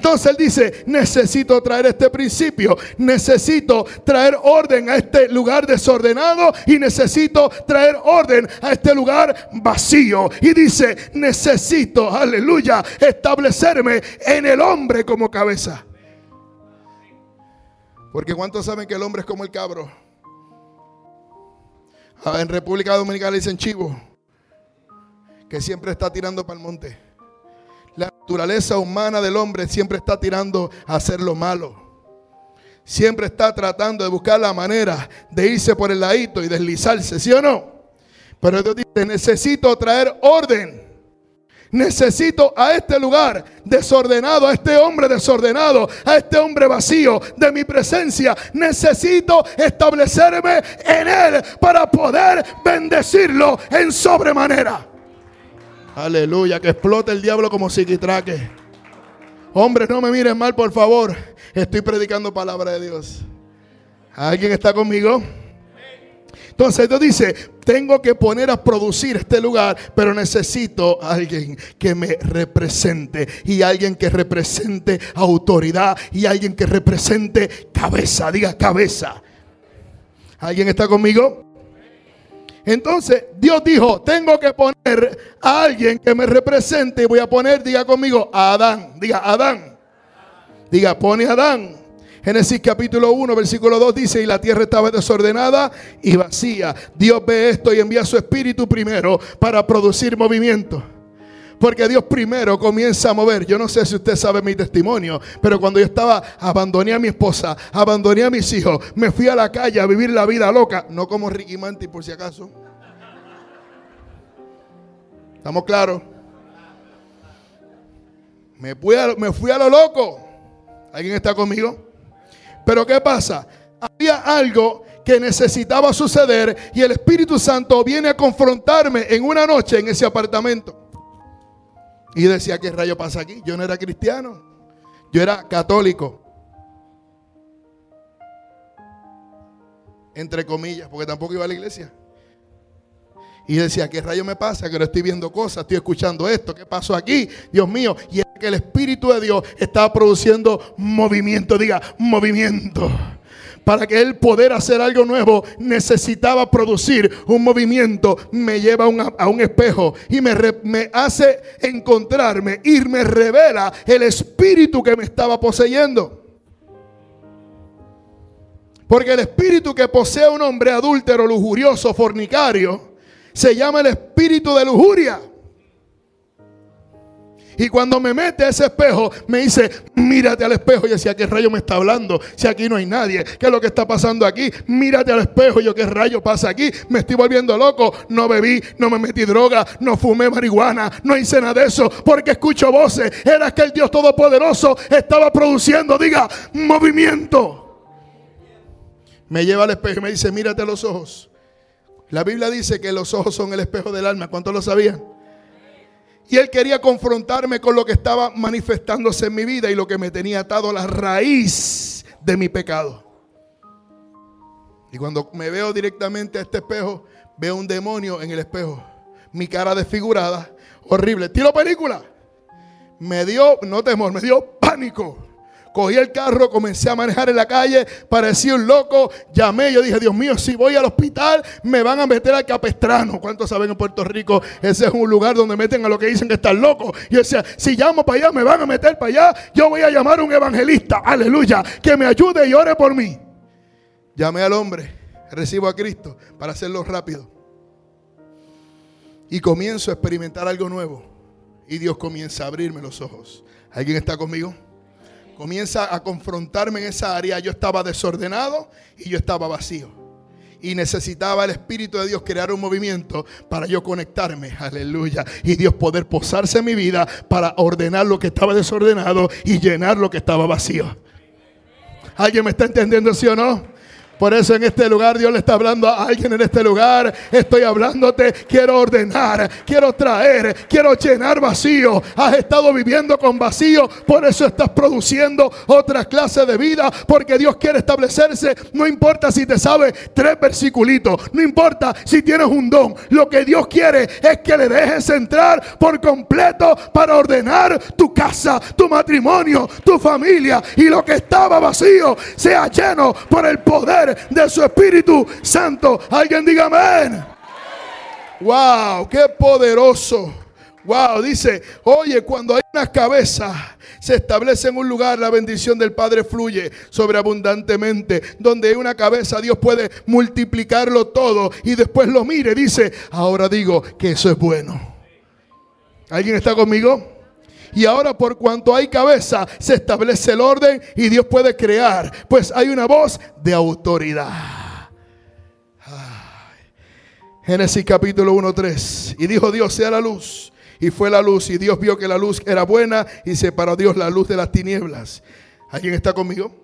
Entonces él dice, necesito traer este principio, necesito traer orden a este lugar desordenado y necesito traer orden a este lugar vacío. Y dice, necesito, aleluya, establecerme en el hombre como cabeza. Porque ¿cuántos saben que el hombre es como el cabro? Ah, en República Dominicana dicen chivo, que siempre está tirando para el monte. La naturaleza humana del hombre siempre está tirando a hacer lo malo. Siempre está tratando de buscar la manera de irse por el ladito y deslizarse, ¿sí o no? Pero Dios dice, necesito traer orden. Necesito a este lugar desordenado, a este hombre desordenado, a este hombre vacío de mi presencia. Necesito establecerme en él para poder bendecirlo en sobremanera. Aleluya, que explote el diablo como psiquitraque. Hombres, no me miren mal, por favor. Estoy predicando palabra de Dios. ¿Alguien está conmigo? Entonces Dios dice, tengo que poner a producir este lugar, pero necesito alguien que me represente y alguien que represente autoridad y alguien que represente cabeza, diga cabeza. ¿Alguien está conmigo? Entonces Dios dijo, tengo que poner a alguien que me represente y voy a poner, diga conmigo, a Adán. Diga, Adán. Diga, pone a Adán. Génesis capítulo 1, versículo 2 dice, y la tierra estaba desordenada y vacía. Dios ve esto y envía su espíritu primero para producir movimiento. Porque Dios primero comienza a mover. Yo no sé si usted sabe mi testimonio, pero cuando yo estaba, abandoné a mi esposa, abandoné a mis hijos, me fui a la calle a vivir la vida loca, no como Ricky Manti por si acaso. ¿Estamos claros? Me fui, a, me fui a lo loco. ¿Alguien está conmigo? Pero ¿qué pasa? Había algo que necesitaba suceder y el Espíritu Santo viene a confrontarme en una noche en ese apartamento. Y decía, ¿qué rayo pasa aquí? Yo no era cristiano, yo era católico. Entre comillas, porque tampoco iba a la iglesia. Y decía, ¿qué rayo me pasa? Que no estoy viendo cosas, estoy escuchando esto, ¿qué pasó aquí? Dios mío. Y es que el Espíritu de Dios estaba produciendo movimiento, diga, movimiento para que él poder hacer algo nuevo, necesitaba producir un movimiento. Me lleva a un espejo y me, me hace encontrarme y me revela el espíritu que me estaba poseyendo. Porque el espíritu que posee un hombre adúltero, lujurioso, fornicario, se llama el espíritu de lujuria. Y cuando me mete a ese espejo, me dice, mírate al espejo. Y decía, ¿qué rayo me está hablando? Si aquí no hay nadie, ¿qué es lo que está pasando aquí? Mírate al espejo. Y yo, ¿qué rayo pasa aquí? Me estoy volviendo loco. No bebí, no me metí droga, no fumé marihuana, no hice nada de eso, porque escucho voces. Era que el Dios Todopoderoso estaba produciendo, diga, movimiento. Me lleva al espejo y me dice, mírate a los ojos. La Biblia dice que los ojos son el espejo del alma. ¿Cuántos lo sabían? Y él quería confrontarme con lo que estaba manifestándose en mi vida y lo que me tenía atado a la raíz de mi pecado. Y cuando me veo directamente a este espejo, veo un demonio en el espejo. Mi cara desfigurada, horrible. Tiro película. Me dio, no temor, me dio pánico. Cogí el carro, comencé a manejar en la calle, parecía un loco. Llamé, yo dije, Dios mío, si voy al hospital, me van a meter al capestrano. ¿Cuántos saben en Puerto Rico? Ese es un lugar donde meten a lo que dicen que están locos. Yo decía, si llamo para allá, me van a meter para allá. Yo voy a llamar a un evangelista, aleluya, que me ayude y ore por mí. Llamé al hombre, recibo a Cristo para hacerlo rápido. Y comienzo a experimentar algo nuevo. Y Dios comienza a abrirme los ojos. ¿Alguien está conmigo? Comienza a confrontarme en esa área. Yo estaba desordenado y yo estaba vacío. Y necesitaba el Espíritu de Dios crear un movimiento para yo conectarme. Aleluya. Y Dios poder posarse en mi vida para ordenar lo que estaba desordenado y llenar lo que estaba vacío. ¿Alguien me está entendiendo, sí o no? Por eso en este lugar Dios le está hablando a alguien en este lugar. Estoy hablándote, quiero ordenar, quiero traer, quiero llenar vacío. Has estado viviendo con vacío, por eso estás produciendo otra clase de vida, porque Dios quiere establecerse. No importa si te sabe tres versiculitos, no importa si tienes un don. Lo que Dios quiere es que le dejes entrar por completo para ordenar tu casa, tu matrimonio, tu familia y lo que estaba vacío sea lleno por el poder de su Espíritu Santo. Alguien diga amén. Wow, qué poderoso. Wow, dice, oye, cuando hay una cabeza, se establece en un lugar, la bendición del Padre fluye sobreabundantemente. Donde hay una cabeza, Dios puede multiplicarlo todo y después lo mire. Dice, ahora digo que eso es bueno. ¿Alguien está conmigo? Y ahora por cuanto hay cabeza, se establece el orden y Dios puede crear. Pues hay una voz de autoridad. Génesis capítulo 1, 3. Y dijo Dios, sea la luz. Y fue la luz. Y Dios vio que la luz era buena y separó Dios la luz de las tinieblas. ¿Alguien está conmigo?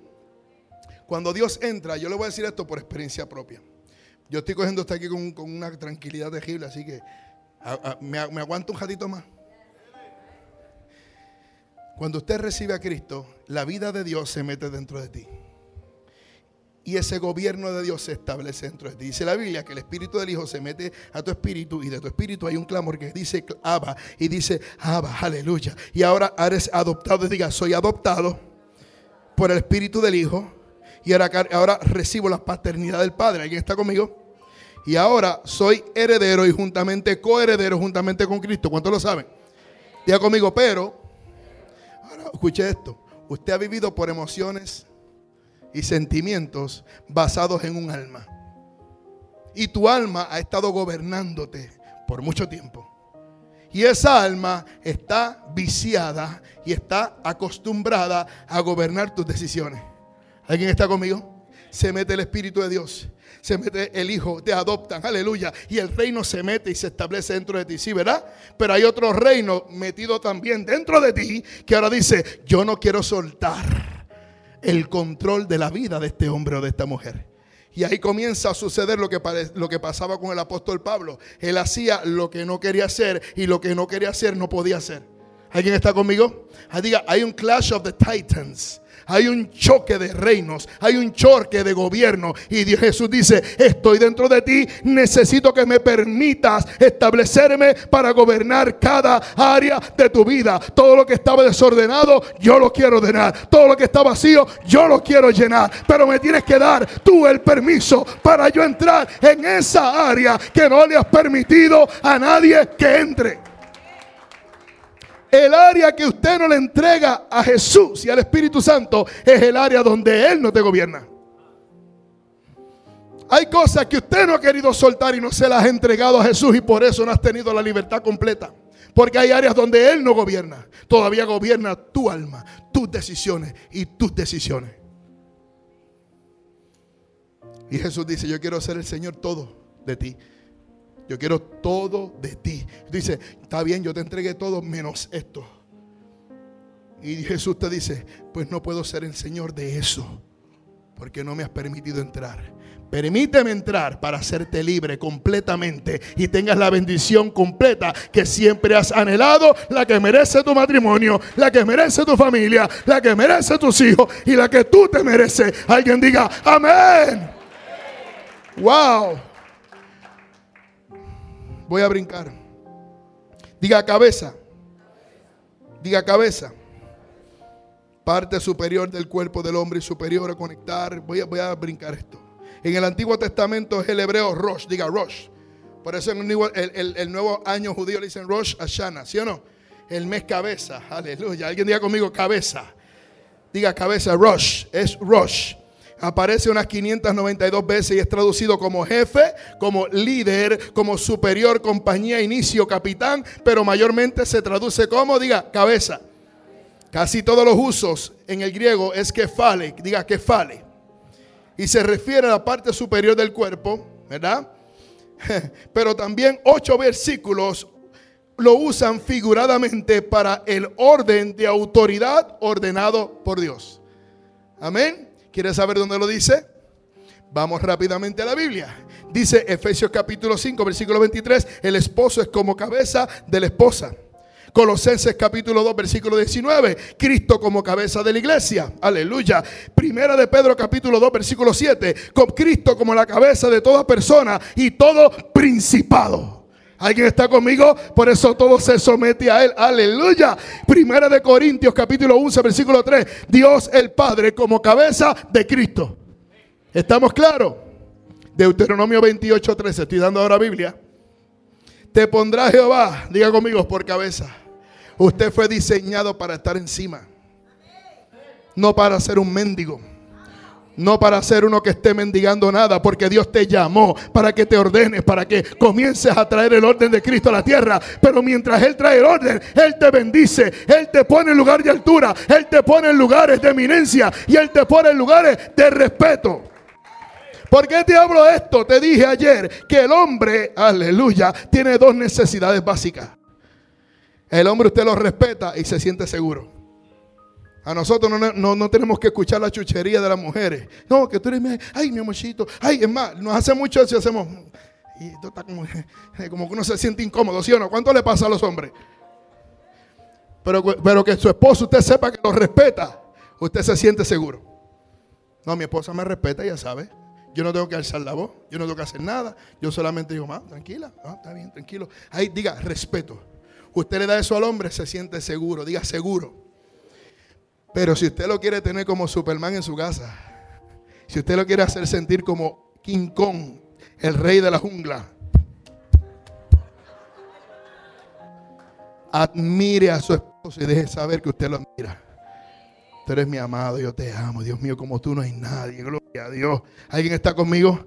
Cuando Dios entra, yo le voy a decir esto por experiencia propia. Yo estoy cogiendo hasta aquí con, una tranquilidad terrible, así que me, me aguanto un ratito más. Cuando usted recibe a Cristo, la vida de Dios se mete dentro de ti. Y ese gobierno de Dios se establece dentro de ti. Dice la Biblia que el espíritu del Hijo se mete a tu espíritu y de tu espíritu hay un clamor que dice Abba y dice Abba, aleluya. Y ahora eres adoptado, diga, soy adoptado por el espíritu del Hijo y ahora, ahora recibo la paternidad del Padre. ¿Alguien está conmigo? Y ahora soy heredero y juntamente coheredero juntamente con Cristo. ¿Cuántos lo saben? Diga conmigo, pero escuche esto. Usted ha vivido por emociones y sentimientos basados en un alma. Y tu alma ha estado gobernándote por mucho tiempo. Y esa alma está viciada y está acostumbrada a gobernar tus decisiones. ¿Alguien está conmigo? Se mete el Espíritu de Dios se mete el Hijo, te adoptan, aleluya. Y el reino se mete y se establece dentro de ti, ¿sí, verdad? Pero hay otro reino metido también dentro de ti que ahora dice, yo no quiero soltar el control de la vida de este hombre o de esta mujer. Y ahí comienza a suceder lo que, lo que pasaba con el apóstol Pablo. Él hacía lo que no quería hacer y lo que no quería hacer no podía hacer. ¿Alguien está conmigo? Ah, diga, hay un clash of the titans hay un choque de reinos, hay un choque de gobierno. Y Dios Jesús dice, estoy dentro de ti, necesito que me permitas establecerme para gobernar cada área de tu vida. Todo lo que estaba desordenado, yo lo quiero ordenar. Todo lo que está vacío, yo lo quiero llenar. Pero me tienes que dar tú el permiso para yo entrar en esa área que no le has permitido a nadie que entre. El área que usted no le entrega a Jesús y al Espíritu Santo es el área donde Él no te gobierna. Hay cosas que usted no ha querido soltar y no se las ha entregado a Jesús y por eso no has tenido la libertad completa. Porque hay áreas donde Él no gobierna. Todavía gobierna tu alma, tus decisiones y tus decisiones. Y Jesús dice, yo quiero ser el Señor todo de ti. Yo quiero todo de ti. Dice, está bien, yo te entregué todo menos esto. Y Jesús te dice, pues no puedo ser el Señor de eso, porque no me has permitido entrar. Permíteme entrar para hacerte libre completamente y tengas la bendición completa que siempre has anhelado, la que merece tu matrimonio, la que merece tu familia, la que merece tus hijos y la que tú te mereces. Alguien diga, amén. Wow. Voy a brincar. Diga cabeza. Diga cabeza. Parte superior del cuerpo del hombre superior a conectar. Voy a, voy a brincar esto. En el Antiguo Testamento es el hebreo Rosh. Diga Rosh. Por eso en el, nuevo año judío le dicen Rosh Hashanah. ¿Sí o no? El mes cabeza. Aleluya. Alguien diga conmigo cabeza. Diga cabeza. Rosh. Es Rosh aparece unas 592 veces y es traducido como jefe, como líder, como superior, compañía, inicio, capitán, pero mayormente se traduce como, diga, cabeza. Casi todos los usos en el griego es que fale, diga que fale. Y se refiere a la parte superior del cuerpo, ¿verdad? Pero también ocho versículos lo usan figuradamente para el orden de autoridad ordenado por Dios. Amén. ¿Quieres saber dónde lo dice? Vamos rápidamente a la Biblia. Dice Efesios capítulo 5, versículo 23, el esposo es como cabeza de la esposa. Colosenses capítulo 2 versículo 19, Cristo como cabeza de la iglesia. Aleluya. Primera de Pedro capítulo 2 versículo 7, con Cristo como la cabeza de toda persona y todo principado. ¿Alguien está conmigo? Por eso todo se somete a él. Aleluya. Primera de Corintios capítulo 11 versículo 3, Dios el Padre como cabeza de Cristo. ¿Estamos claros? Deuteronomio 28, 13. Estoy dando ahora Biblia. Te pondrá Jehová, diga conmigo, por cabeza. Usted fue diseñado para estar encima. No para ser un mendigo. No para ser uno que esté mendigando nada, porque Dios te llamó para que te ordenes, para que comiences a traer el orden de Cristo a la tierra. Pero mientras Él trae el orden, Él te bendice, Él te pone en lugar de altura, Él te pone en lugares de eminencia y Él te pone en lugares de respeto. ¿Por qué te hablo esto? Te dije ayer que el hombre, aleluya, tiene dos necesidades básicas. El hombre usted lo respeta y se siente seguro. A nosotros no, tenemos que escuchar la chuchería de las mujeres. No, que tú eres ay, mi amorcito. Ay, es más, nos hace mucho eso y hacemos. Y esto está como, como que uno se siente incómodo, ¿sí o no? ¿Cuánto le pasa a los hombres? Pero, pero que su esposo usted sepa que lo respeta, usted se siente seguro. No, mi esposa me respeta, ya sabe. Yo no tengo que alzar la voz, yo no tengo que hacer nada. Yo solamente digo, más, tranquila, está bien, tranquilo. Ahí diga, respeto. Usted le da eso al hombre, se siente seguro, diga seguro. Pero si usted lo quiere tener como Superman en su casa, si usted lo quiere hacer sentir como King Kong, el rey de la jungla, admire a su esposo y deje saber que usted lo admira. Tú eres mi amado, yo te amo. Dios mío, como tú no hay nadie. Gloria a Dios. ¿Alguien está conmigo?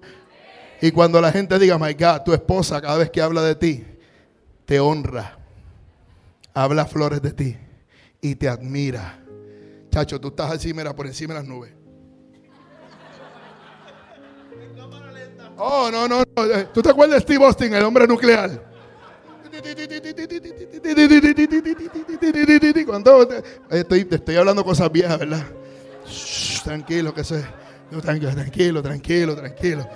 Y cuando la gente diga, my God, tu esposa cada vez que habla de ti, te honra. Habla flores de ti y te admira. Chacho, tú estás así, mira, por encima de las nubes. Oh, no, no, no. ¿Tú te acuerdas de Steve Austin, el hombre nuclear? estoy, estoy hablando cosas viejas, ¿verdad? tranquilo, que se. Tranquilo, tranquilo, tranquilo, tranquilo.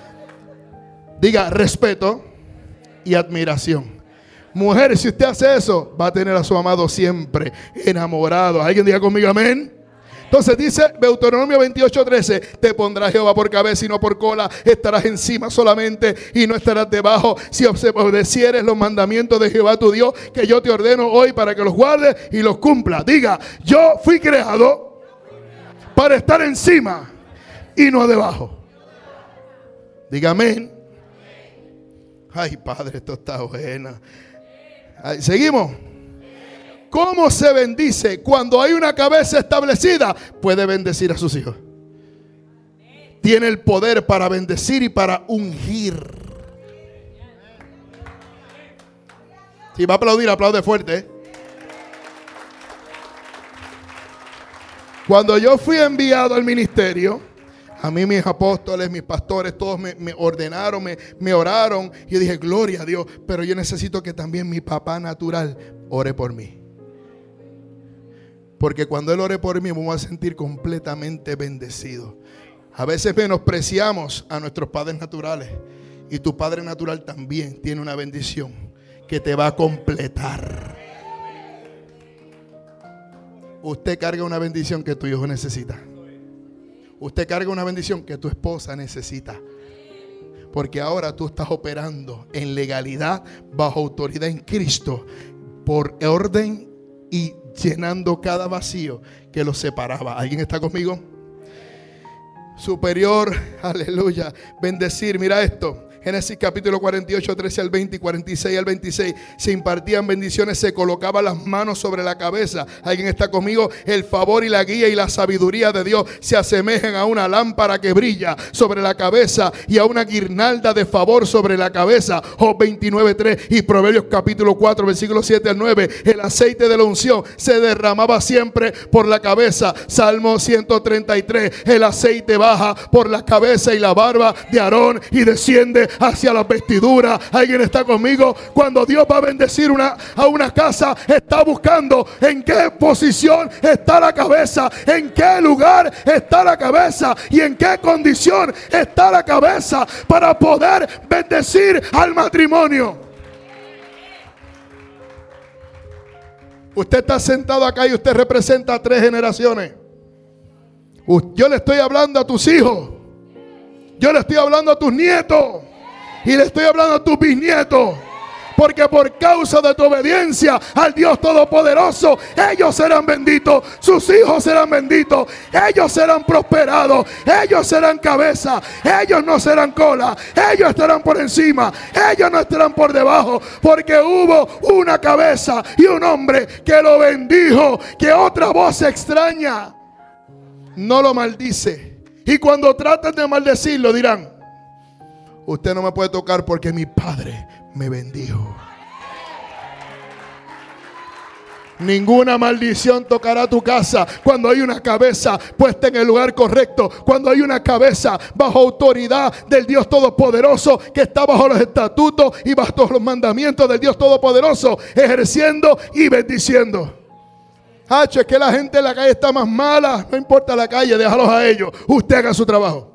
Diga respeto y admiración. Mujeres, si usted hace eso, va a tener a su amado siempre enamorado. ¿Alguien diga conmigo amén? Entonces dice Deuteronomio 28:13, te pondrá Jehová por cabeza y no por cola, estarás encima solamente y no estarás debajo si obedecieres los mandamientos de Jehová tu Dios que yo te ordeno hoy para que los guardes y los cumpla. Diga, yo fui creado para estar encima y no debajo. Diga amén. Ay, Padre, esto está bueno. Seguimos. ¿Cómo se bendice? Cuando hay una cabeza establecida, puede bendecir a sus hijos. Tiene el poder para bendecir y para ungir. Si va a aplaudir, aplaude fuerte. ¿eh? Cuando yo fui enviado al ministerio, a mí mis apóstoles, mis pastores, todos me, ordenaron, me, oraron. Y yo dije, gloria a Dios, pero yo necesito que también mi papá natural ore por mí. Porque cuando Él ore por mí me voy a sentir completamente bendecido. A veces menospreciamos a nuestros padres naturales. Y tu padre natural también tiene una bendición que te va a completar. Usted carga una bendición que tu hijo necesita. Usted carga una bendición que tu esposa necesita. Porque ahora tú estás operando en legalidad, bajo autoridad en Cristo, por orden y llenando cada vacío que los separaba. ¿Alguien está conmigo? Superior, aleluya. Bendecir, mira esto. Génesis capítulo 48, 13 al 20 y 46 al 26. Se impartían bendiciones, se colocaban las manos sobre la cabeza. ¿Alguien está conmigo? El favor y la guía y la sabiduría de Dios se asemejan a una lámpara que brilla sobre la cabeza y a una guirnalda de favor sobre la cabeza. Job 29, 3 y Proverbios capítulo 4, versículo 7 al 9. El aceite de la unción se derramaba siempre por la cabeza. Salmo 133. El aceite baja por la cabeza y la barba de Aarón y desciende hacia la vestidura. Alguien está conmigo. Cuando Dios va a bendecir una, a una casa, está buscando en qué posición está la cabeza, en qué lugar está la cabeza y en qué condición está la cabeza para poder bendecir al matrimonio. Usted está sentado acá y usted representa a tres generaciones. Yo le estoy hablando a tus hijos. Yo le estoy hablando a tus nietos. Y le estoy hablando a tus bisnietos. Porque por causa de tu obediencia al Dios Todopoderoso, ellos serán benditos, sus hijos serán benditos, ellos serán prosperados, ellos serán cabeza, ellos no serán cola, ellos estarán por encima, ellos no estarán por debajo, porque hubo una cabeza y un hombre que lo bendijo, que otra voz extraña no lo maldice. Y cuando traten de maldecirlo dirán, usted no me puede tocar porque mi padre me bendijo. Ninguna maldición tocará tu casa cuando hay una cabeza puesta en el lugar correcto, cuando hay una cabeza bajo autoridad del Dios Todopoderoso que está bajo los estatutos y bajo los mandamientos del Dios Todopoderoso, ejerciendo y bendiciendo. Hacho, es que la gente en la calle está más mala. No importa la calle, déjalos a ellos. Usted haga su trabajo.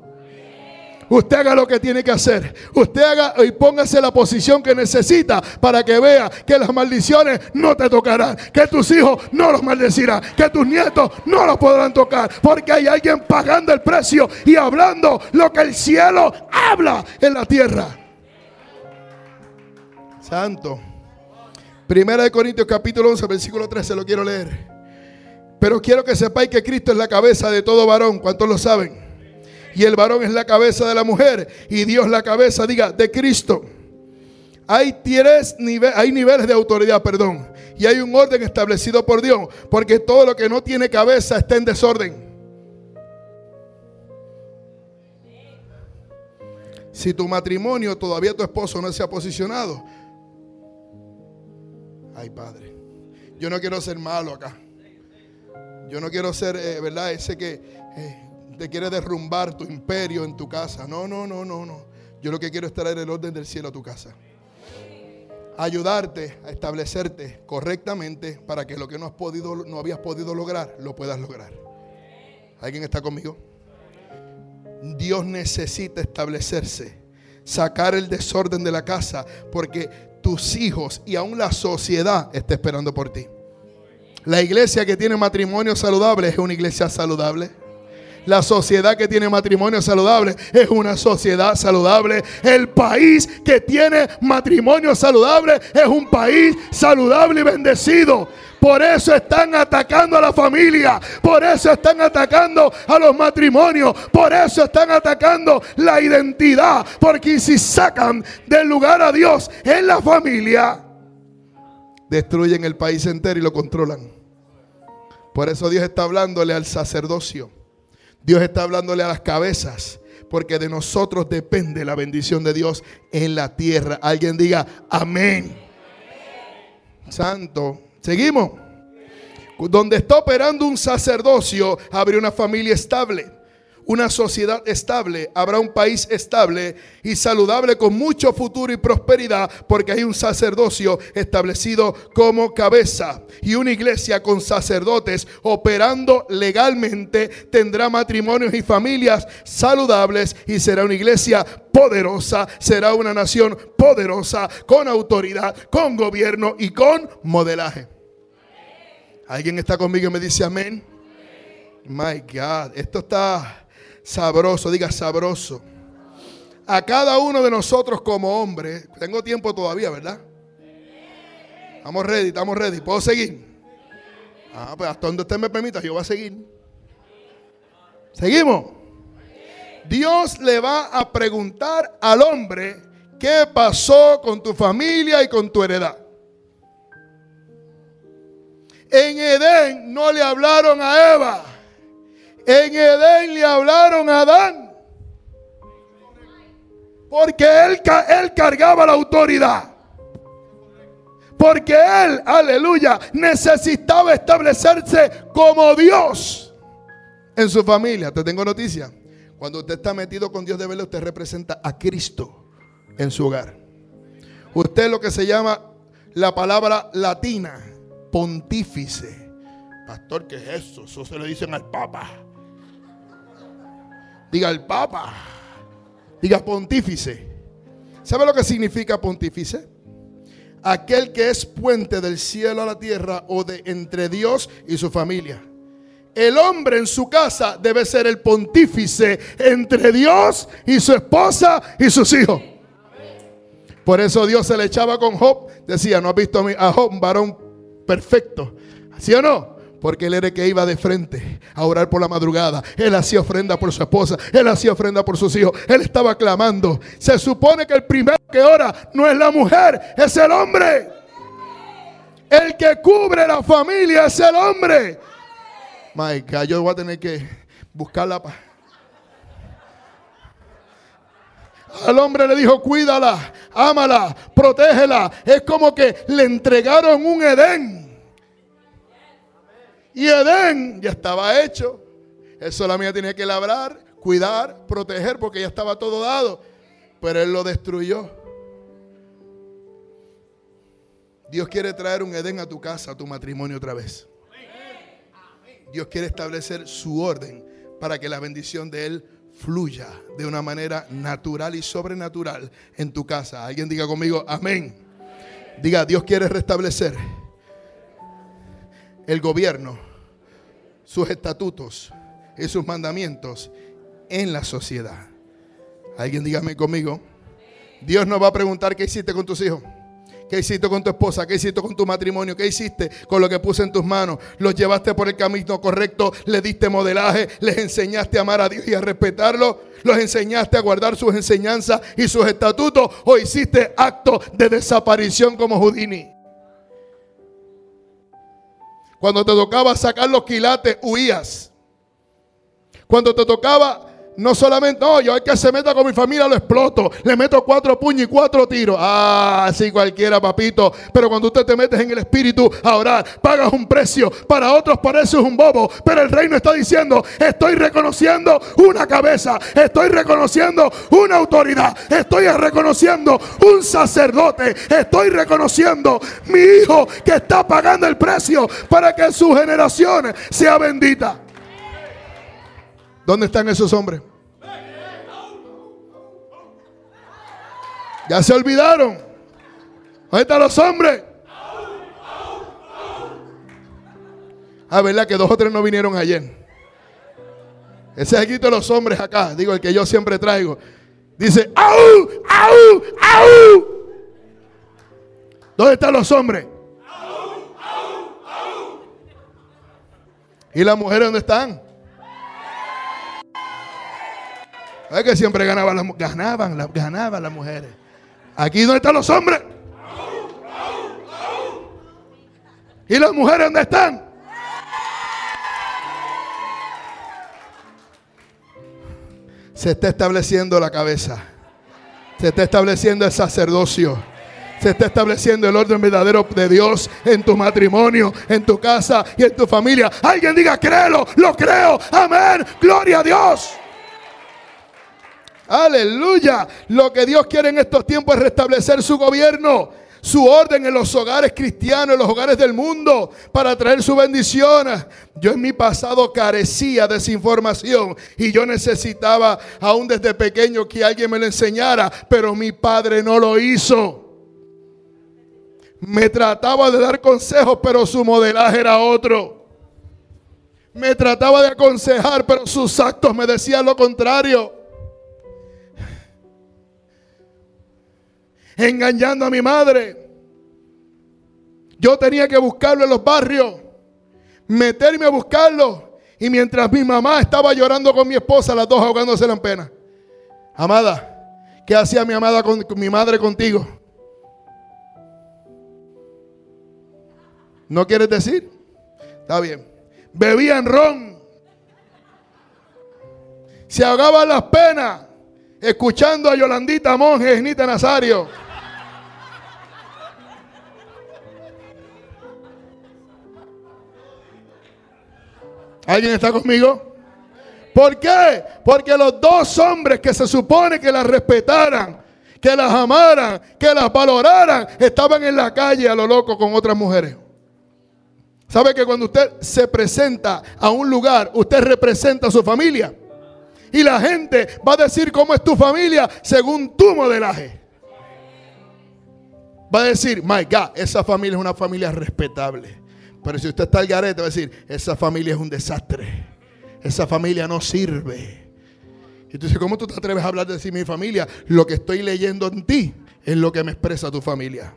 Usted haga lo que tiene que hacer. Usted haga y póngase la posición que necesita para que vea que las maldiciones no te tocarán. Que tus hijos no los maldecirán. Que tus nietos no los podrán tocar. Porque hay alguien pagando el precio y hablando lo que el cielo habla en la tierra. Santo. Primera de Corintios capítulo 11, versículo 13, lo quiero leer. Pero quiero que sepáis que Cristo es la cabeza de todo varón. ¿Cuántos lo saben? Y el varón es la cabeza de la mujer y Dios la cabeza, diga, de Cristo. Hay, tres hay niveles de autoridad, perdón, y hay un orden establecido por Dios, porque todo lo que no tiene cabeza está en desorden. Si tu matrimonio todavía tu esposo no se ha posicionado, ay Padre, yo no quiero ser malo acá. Yo no quiero ser, eh, ¿verdad? Ese que eh, te quiere derrumbar tu imperio en tu casa. No, no, no, no, no. Yo lo que quiero es traer el orden del cielo a tu casa. Ayudarte a establecerte correctamente para que lo que no, has podido, no habías podido lograr, lo puedas lograr. ¿Alguien está conmigo? Dios necesita establecerse, sacar el desorden de la casa, porque tus hijos y aún la sociedad está esperando por ti. La iglesia que tiene matrimonio saludable es una iglesia saludable. La sociedad que tiene matrimonio saludable es una sociedad saludable. El país que tiene matrimonio saludable es un país saludable y bendecido. Por eso están atacando a la familia. Por eso están atacando a los matrimonios. Por eso están atacando la identidad. Porque si sacan del lugar a Dios en la familia, destruyen el país entero y lo controlan. Por eso Dios está hablándole al sacerdocio Dios está hablándole a las cabezas, porque de nosotros depende la bendición de Dios en la tierra. Alguien diga, amén. Santo. Seguimos. Donde está operando un sacerdocio, abre una familia estable una sociedad estable, habrá un país estable y saludable con mucho futuro y prosperidad, porque hay un sacerdocio establecido como cabeza y una iglesia con sacerdotes operando legalmente tendrá matrimonios y familias saludables y será una iglesia poderosa, será una nación poderosa con autoridad, con gobierno y con modelaje. ¿Alguien está conmigo y me dice amén? My God, esto está sabroso, diga sabroso. A cada uno de nosotros como hombre, tengo tiempo todavía, ¿verdad? Estamos ready, estamos ready. ¿Puedo seguir? Ah, pues hasta donde usted me permita, yo voy a seguir. Seguimos. Dios le va a preguntar al hombre qué pasó con tu familia y con tu heredad. En Edén no le hablaron a Eva. En Edén le hablaron a Adán. Porque él, él cargaba la autoridad. Porque él, aleluya, necesitaba establecerse como Dios en su familia. Te tengo noticia. Cuando usted está metido con Dios de verdad, usted representa a Cristo en su hogar. Usted lo que se llama la palabra latina, pontífice. Pastor, ¿qué es eso? Eso se lo dicen al Papa. Diga el Papa. Diga pontífice. ¿Sabe lo que significa pontífice? Aquel que es puente del cielo a la tierra o de entre Dios y su familia. El hombre en su casa debe ser el pontífice entre Dios y su esposa y sus hijos. Por eso Dios se le echaba con Job. Decía, no has visto a Job, un varón perfecto. ¿Sí o no? Porque él era el que iba de frente a orar por la madrugada. Él hacía ofrenda por su esposa. Él hacía ofrenda por sus hijos. Él estaba clamando. Se supone que el primero que ora no es la mujer, es el hombre. El que cubre la familia es el hombre. My yo voy a tener que buscar la paz. Al hombre le dijo, cuídala, ámala, protégela. Es como que le entregaron un Edén. Y Edén ya estaba hecho. Él solamente tenía que labrar, cuidar, proteger, porque ya estaba todo dado. Pero él lo destruyó. Dios quiere traer un Edén a tu casa, a tu matrimonio otra vez. Dios quiere establecer su orden para que la bendición de Él fluya de una manera natural y sobrenatural en tu casa. Alguien diga conmigo, amén. Diga, Dios quiere restablecer el gobierno, sus estatutos y sus mandamientos en la sociedad. Alguien dígame conmigo. Dios nos va a preguntar qué hiciste con tus hijos. ¿Qué hiciste con tu esposa? ¿Qué hiciste con tu matrimonio? ¿Qué hiciste con lo que puse en tus manos? ¿Los llevaste por el camino correcto? ¿Le diste modelaje? ¿Les enseñaste a amar a Dios y a respetarlo? ¿Los enseñaste a guardar sus enseñanzas y sus estatutos? ¿O hiciste acto de desaparición como Houdini? Cuando te tocaba sacar los quilates, huías. Cuando te tocaba no solamente, no, yo hay que se meta con mi familia, lo exploto. Le meto cuatro puños y cuatro tiros. Ah, sí, cualquiera, papito. Pero cuando usted te metes en el espíritu a orar, pagas un precio. Para otros pareces un bobo. Pero el reino está diciendo, estoy reconociendo una cabeza. Estoy reconociendo una autoridad. Estoy reconociendo un sacerdote. Estoy reconociendo mi hijo que está pagando el precio para que su generación sea bendita. ¿Dónde están esos hombres? Ya se olvidaron. ¿Dónde están los hombres? Ah, ¿verdad? Que dos o tres no vinieron ayer. Ese es el grito de los hombres acá. Digo, el que yo siempre traigo. Dice, ¡au! ¡au! ¡au! ¿Dónde están los hombres? ¿Y las mujeres dónde están? Es que siempre ganaban las, ganaban, ganaban las mujeres. Aquí donde están los hombres. ¿Y las mujeres dónde están? Se está estableciendo la cabeza. Se está estableciendo el sacerdocio. Se está estableciendo el orden verdadero de Dios en tu matrimonio, en tu casa y en tu familia. Alguien diga, créelo, lo creo. Amén. Gloria a Dios. Aleluya. Lo que Dios quiere en estos tiempos es restablecer su gobierno, su orden en los hogares cristianos, en los hogares del mundo, para traer su bendición. Yo en mi pasado carecía de esa información y yo necesitaba, aún desde pequeño, que alguien me lo enseñara, pero mi padre no lo hizo. Me trataba de dar consejos, pero su modelaje era otro. Me trataba de aconsejar, pero sus actos me decían lo contrario. Engañando a mi madre. Yo tenía que buscarlo en los barrios, meterme a buscarlo. Y mientras mi mamá estaba llorando con mi esposa, las dos ahogándose en pena. Amada, ¿qué hacía mi amada con, mi madre contigo? ¿No quieres decir? Está bien. Bebían ron. Se ahogaban las penas escuchando a Yolandita Monje, Genita Nazario. ¿Alguien está conmigo? ¿Por qué? Porque los dos hombres que se supone que la respetaran, que las amaran, que las valoraran, estaban en la calle a lo loco con otras mujeres. ¿Sabe que cuando usted se presenta a un lugar, usted representa a su familia? Y la gente va a decir cómo es tu familia según tu modelaje. Va a decir, my God, esa familia es una familia respetable. Pero si usted está al garete, va a decir, esa familia es un desastre. Esa familia no sirve. Y tú dices, ¿cómo tú te atreves a hablar de decir mi familia? Lo que estoy leyendo en ti es lo que me expresa tu familia.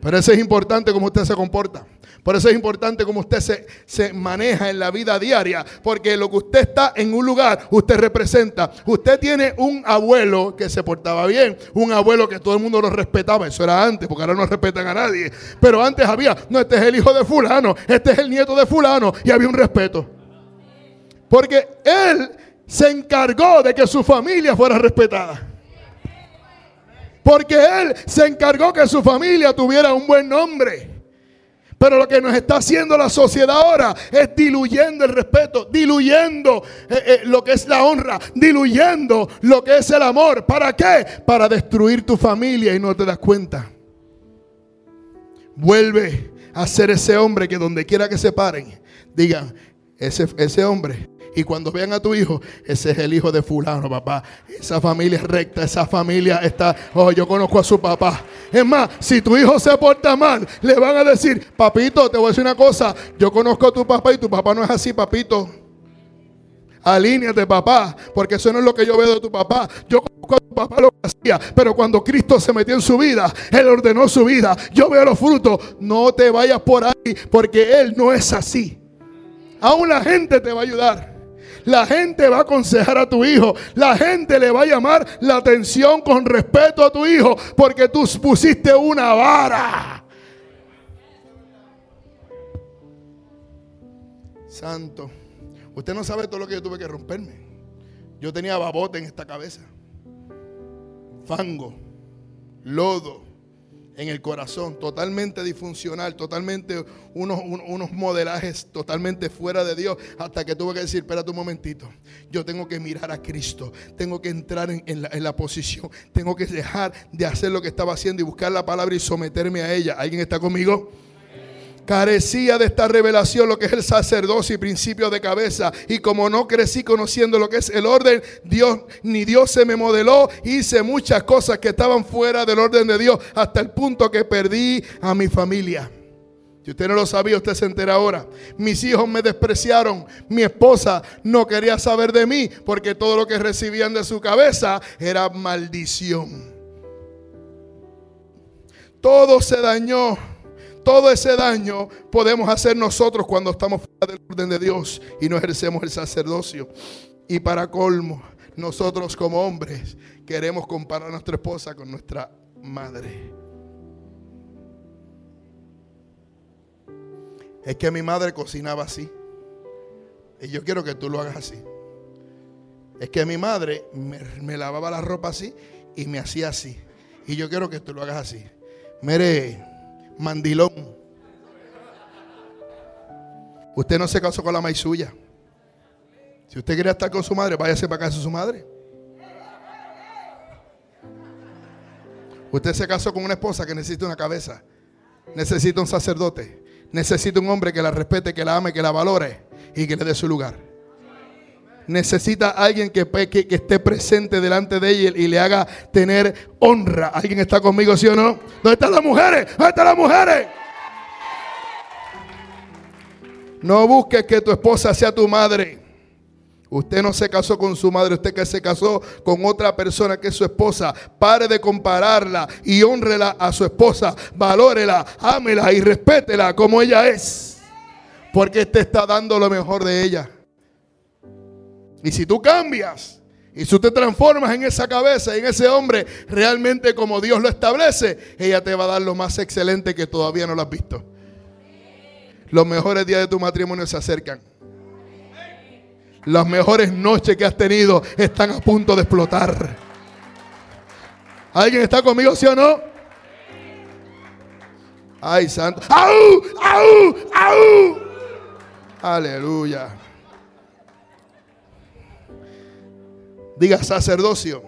Pero eso es importante cómo usted se comporta. Por eso es importante cómo usted se, se, maneja en la vida diaria. Porque lo que usted está en un lugar, usted representa. Usted tiene un abuelo que se portaba bien. Un abuelo que todo el mundo lo respetaba. Eso era antes, porque ahora no respetan a nadie. Pero antes había, no, este es el hijo de fulano. Este es el nieto de fulano. Y había un respeto. Porque él se encargó de que su familia fuera respetada. Porque él se encargó que su familia tuviera un buen nombre. Pero lo que nos está haciendo la sociedad ahora es diluyendo el respeto, diluyendo eh, eh, lo que es la honra, diluyendo lo que es el amor. ¿Para qué? Para destruir tu familia y no te das cuenta. Vuelve a ser ese hombre que donde quiera que se paren, digan, ese, ese hombre y cuando vean a tu hijo, ese es el hijo de fulano, papá. Esa familia es recta, esa familia está, oh, yo conozco a su papá. Es más, si tu hijo se porta mal, le van a decir, papito, te voy a decir una cosa, yo conozco a tu papá y tu papá no es así, papito. Alíneate, papá, porque eso no es lo que yo veo de tu papá. Yo conozco a tu papá lo que hacía, pero cuando Cristo se metió en su vida, Él ordenó su vida. Yo veo los frutos. No te vayas por ahí, porque Él no es así. Aún la gente te va a ayudar. La gente va a aconsejar a tu hijo. La gente le va a llamar la atención con respeto a tu hijo porque tú pusiste una vara. Santo. Usted no sabe todo lo que yo tuve que romperme. Yo tenía babote en esta cabeza. Fango, lodo, en el corazón, totalmente disfuncional, totalmente unos, unos, modelajes totalmente fuera de Dios, hasta que tuve que decir, espérate un momentito, yo tengo que mirar a Cristo, tengo que entrar en, la, en la posición, tengo que dejar de hacer lo que estaba haciendo y buscar la palabra y someterme a ella. ¿Alguien está conmigo? Carecía de esta revelación lo que es el sacerdocio y principio de cabeza. Y como no crecí conociendo lo que es el orden, Dios ni Dios se me modeló. Hice muchas cosas que estaban fuera del orden de Dios hasta el punto que perdí a mi familia. Si usted no lo sabía, usted se entera ahora. Mis hijos me despreciaron. Mi esposa no quería saber de mí porque todo lo que recibían de su cabeza era maldición. Todo se dañó todo ese daño podemos hacer nosotros cuando estamos fuera del orden de Dios y no ejercemos el sacerdocio. Y para colmo, nosotros como hombres queremos comparar a nuestra esposa con nuestra madre. Es que mi madre cocinaba así. Y yo quiero que tú lo hagas así. Es que mi madre me, me, lavaba la ropa así y me hacía así. Y yo quiero que tú lo hagas así. Mire, mandilón. Usted no se casó con la maíz suya. Si usted quiere estar con su madre, váyase para casa de su madre. Usted se casó con una esposa que necesita una cabeza. Necesita un sacerdote. Necesita un hombre que la respete, que la ame, que la valore y que le dé su lugar. Necesita alguien que, esté presente delante de ella y le haga tener honra. ¿Alguien está conmigo, sí o no? ¿Dónde están las mujeres? ¿Dónde están las mujeres? No busques que tu esposa sea tu madre. Usted no se casó con su madre, usted que se casó con otra persona que es su esposa. Pare de compararla y honrela a su esposa. Valórela, ámela y respétela como ella es. Porque te está dando lo mejor de ella. Y si tú cambias y si tú te transformas en esa cabeza, en ese hombre, realmente como Dios lo establece, ella te va a dar lo más excelente que todavía no lo has visto. Los mejores días de tu matrimonio se acercan. Las mejores noches que has tenido están a punto de explotar. ¿Alguien está conmigo, sí o no? Ay, santo. ¡Au! ¡Au! ¡Au! Aleluya. Diga sacerdocio.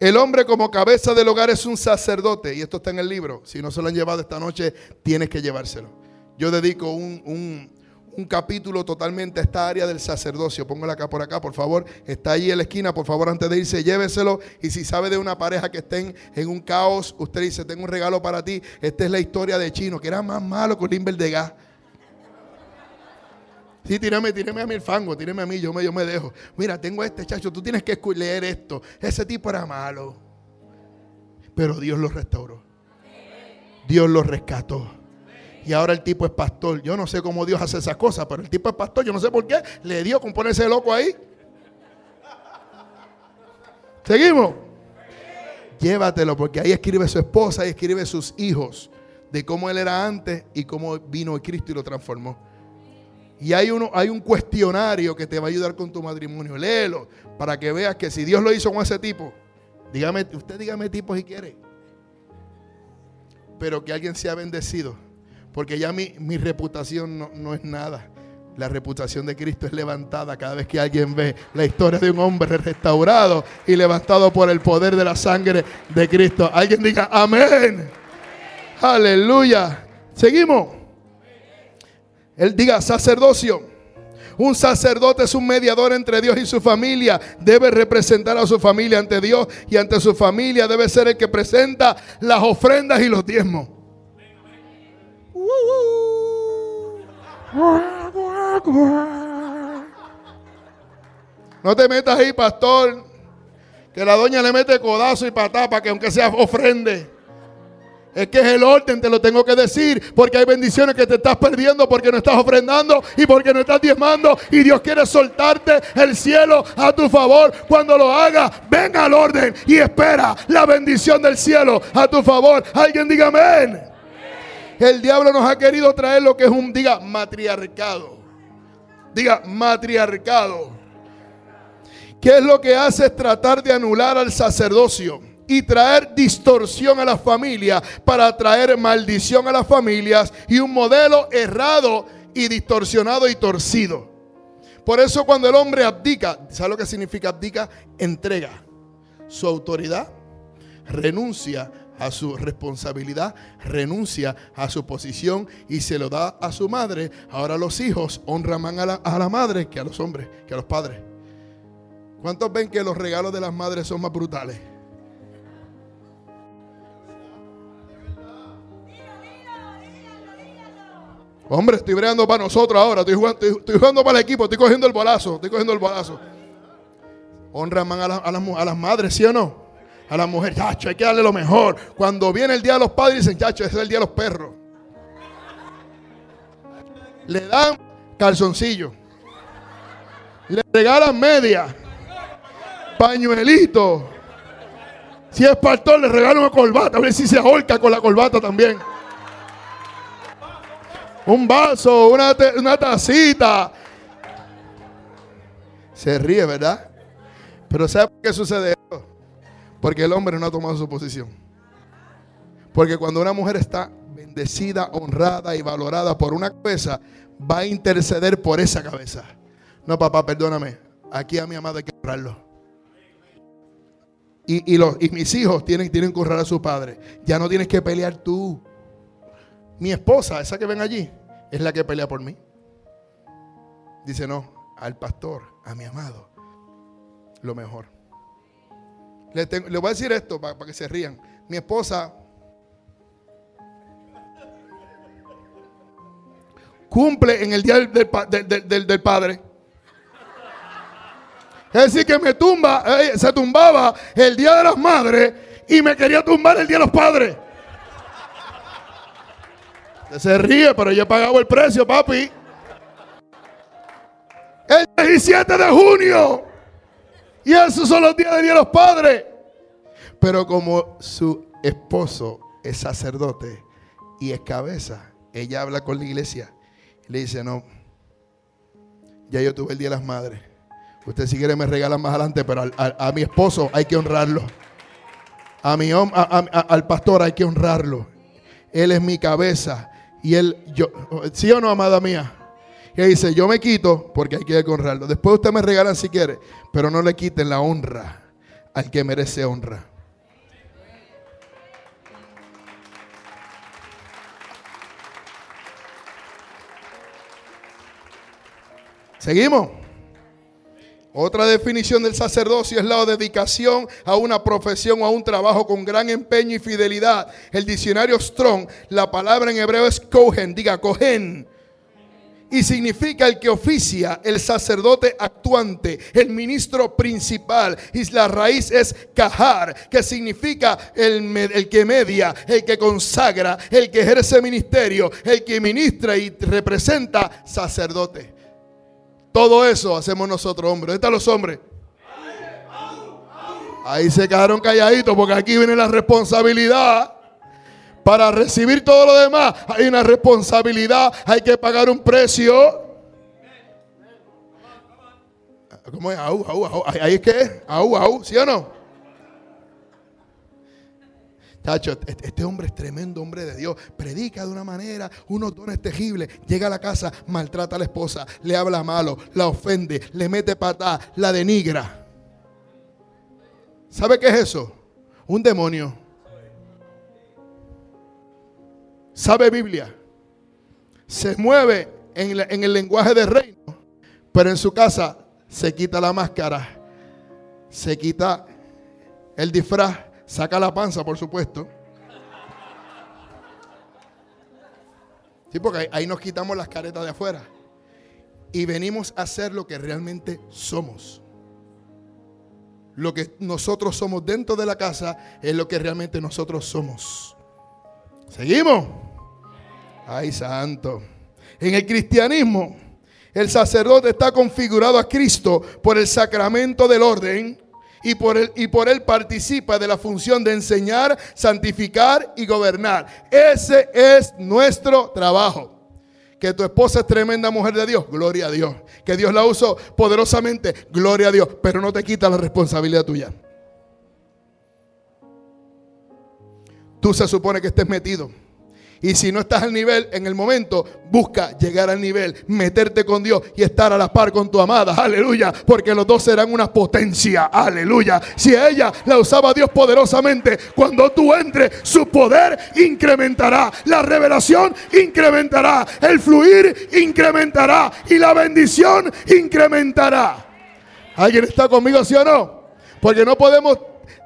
El hombre como cabeza del hogar es un sacerdote. Y esto está en el libro. Si no se lo han llevado esta noche, tienes que llevárselo. Yo dedico un, capítulo totalmente a esta área del sacerdocio. Póngala acá por acá, por favor. Está ahí en la esquina, por favor, antes de irse, lléveselo. Y si sabe de una pareja que estén en un caos, usted dice, tengo un regalo para ti. Esta es la historia de Chino, que era más malo que un de gas. Sí, tírame, tírame a mí el fango, tírame a mí, yo me, yo me dejo. Mira, tengo este chacho, tú tienes que leer esto. Ese tipo era malo. Pero Dios lo restauró. Dios lo rescató. Y ahora el tipo es pastor. Yo no sé cómo Dios hace esas cosas, pero el tipo es pastor. Yo no sé por qué le dio con ponerse loco ahí. Seguimos. Llévatelo, porque ahí escribe su esposa y escribe sus hijos de cómo él era antes y cómo vino Cristo y lo transformó. Y hay, uno, hay un cuestionario que te va a ayudar con tu matrimonio. Léelo para que veas que si Dios lo hizo con ese tipo, dígame, usted dígame tipo si quiere. Pero que alguien sea bendecido. Porque ya mi, mi reputación no, no es nada. La reputación de Cristo es levantada cada vez que alguien ve la historia de un hombre restaurado y levantado por el poder de la sangre de Cristo. Alguien diga amén. Aleluya. Seguimos. Él diga sacerdocio. Un sacerdote es un mediador entre Dios y su familia. Debe representar a su familia ante Dios y ante su familia. Debe ser el que presenta las ofrendas y los diezmos. No te metas ahí, pastor. Que la doña le mete codazo y patá para que aunque sea ofrende. Es que es el orden, te lo tengo que decir, porque hay bendiciones que te estás perdiendo porque no estás ofrendando y porque no estás diezmando y Dios quiere soltarte el cielo a tu favor. Cuando lo haga, venga al orden y espera la bendición del cielo a tu favor. Alguien diga amén. El diablo nos ha querido traer lo que es un, diga, matriarcado. Diga, matriarcado. ¿Qué es lo que hace? Es tratar de anular al sacerdocio y traer distorsión a la familia para traer maldición a las familias y un modelo errado y distorsionado y torcido. Por eso cuando el hombre abdica, ¿sabe lo que significa abdica? Entrega su autoridad, renuncia a su responsabilidad, renuncia a su posición y se lo da a su madre. Ahora los hijos honran más a la, a la madre que a los hombres, que a los padres. ¿Cuántos ven que los regalos de las madres son más brutales? Hombre, estoy bregando para nosotros ahora. Estoy jugando, para el equipo. Estoy cogiendo el bolazo. Estoy cogiendo el bolazo. Honra a, a, las madres, ¿sí o no? A las mujeres, chacho, hay que darle lo mejor. Cuando viene el día de los padres, dicen, chacho, ese es el día de los perros. Le dan calzoncillo. Le regalan media. Pañuelito. Si es pastor, le regalan una corbata. A ver si se ahorca con la corbata también un vaso, una, una tacita. Se ríe, ¿verdad? Pero ¿sabe por qué sucede esto? Porque el hombre no ha tomado su posición. Porque cuando una mujer está bendecida, honrada y valorada por una cabeza, va a interceder por esa cabeza. No, papá, perdóname. Aquí a mi amado hay que honrarlo. Y, los, y mis hijos tienen, tienen que honrar a su padre. Ya no tienes que pelear tú. Mi esposa, esa que ven allí, es la que pelea por mí. Dice, no, al pastor, a mi amado, lo mejor. Le, voy a decir esto para, que se rían. Mi esposa cumple en el día del, padre. Es decir, que me tumba, eh, se tumbaba el día de las madres y me quería tumbar el día de los padres se ríe, pero yo he pagado el precio, papi. El 17 de junio. Y esos son los días de de los Padres. Pero como su esposo es sacerdote y es cabeza, ella habla con la iglesia y le dice, no, ya yo tuve el Día de las Madres. Usted si quiere me regala más adelante, pero a, mi esposo hay que honrarlo. A mi, al pastor hay que honrarlo. Él es mi cabeza. Y él, yo, ¿sí o no, amada mía? Y él dice, yo me quito porque hay que honrarlo. Después usted me regalan si quiere, pero no le quiten la honra al que merece honra. Seguimos. Otra definición del sacerdocio es la dedicación a una profesión o a un trabajo con gran empeño y fidelidad. El diccionario Strong, la palabra en hebreo es kohen, diga kohen. Y significa el que oficia, el sacerdote actuante, el ministro principal. Y la raíz es kahar, que significa el, el que media, el que consagra, el que ejerce ministerio, el que ministra y representa sacerdote. Todo eso hacemos nosotros, hombres. ¿Dónde están los hombres? Ahí se quedaron calladitos porque aquí viene la responsabilidad. Para recibir todo lo demás hay una responsabilidad, hay que pagar un precio. ¿Cómo es? Ahí es que, au, au, ¿sí o no? Tacho, este hombre es tremendo hombre de Dios. Predica de una manera, unos dones terribles. Llega a la casa, maltrata a la esposa, le habla malo, la ofende, le mete patada, la denigra. ¿Sabe qué es eso? Un demonio. Sabe Biblia. Se mueve en el lenguaje del reino, pero en su casa se quita la máscara, se quita el disfraz Saca la panza, por supuesto. Sí, porque ahí nos quitamos las caretas de afuera. Y venimos a ser lo que realmente somos. Lo que nosotros somos dentro de la casa es lo que realmente nosotros somos. ¿Seguimos? Ay, santo. En el cristianismo, el sacerdote está configurado a Cristo por el sacramento del orden y por, él, y por él participa de la función de enseñar, santificar y gobernar. Ese es nuestro trabajo. Que tu esposa es tremenda mujer de Dios, gloria a Dios. Que Dios la usó poderosamente, gloria a Dios. Pero no te quita la responsabilidad tuya. Tú se supone que estés metido y si no estás al nivel en el momento, busca llegar al nivel, meterte con Dios y estar a la par con tu amada. Aleluya. Porque los dos serán una potencia. Aleluya. Si ella la usaba Dios poderosamente, cuando tú entres, su poder incrementará. La revelación incrementará. El fluir incrementará. Y la bendición incrementará. ¿Alguien está conmigo, sí o no? Porque no podemos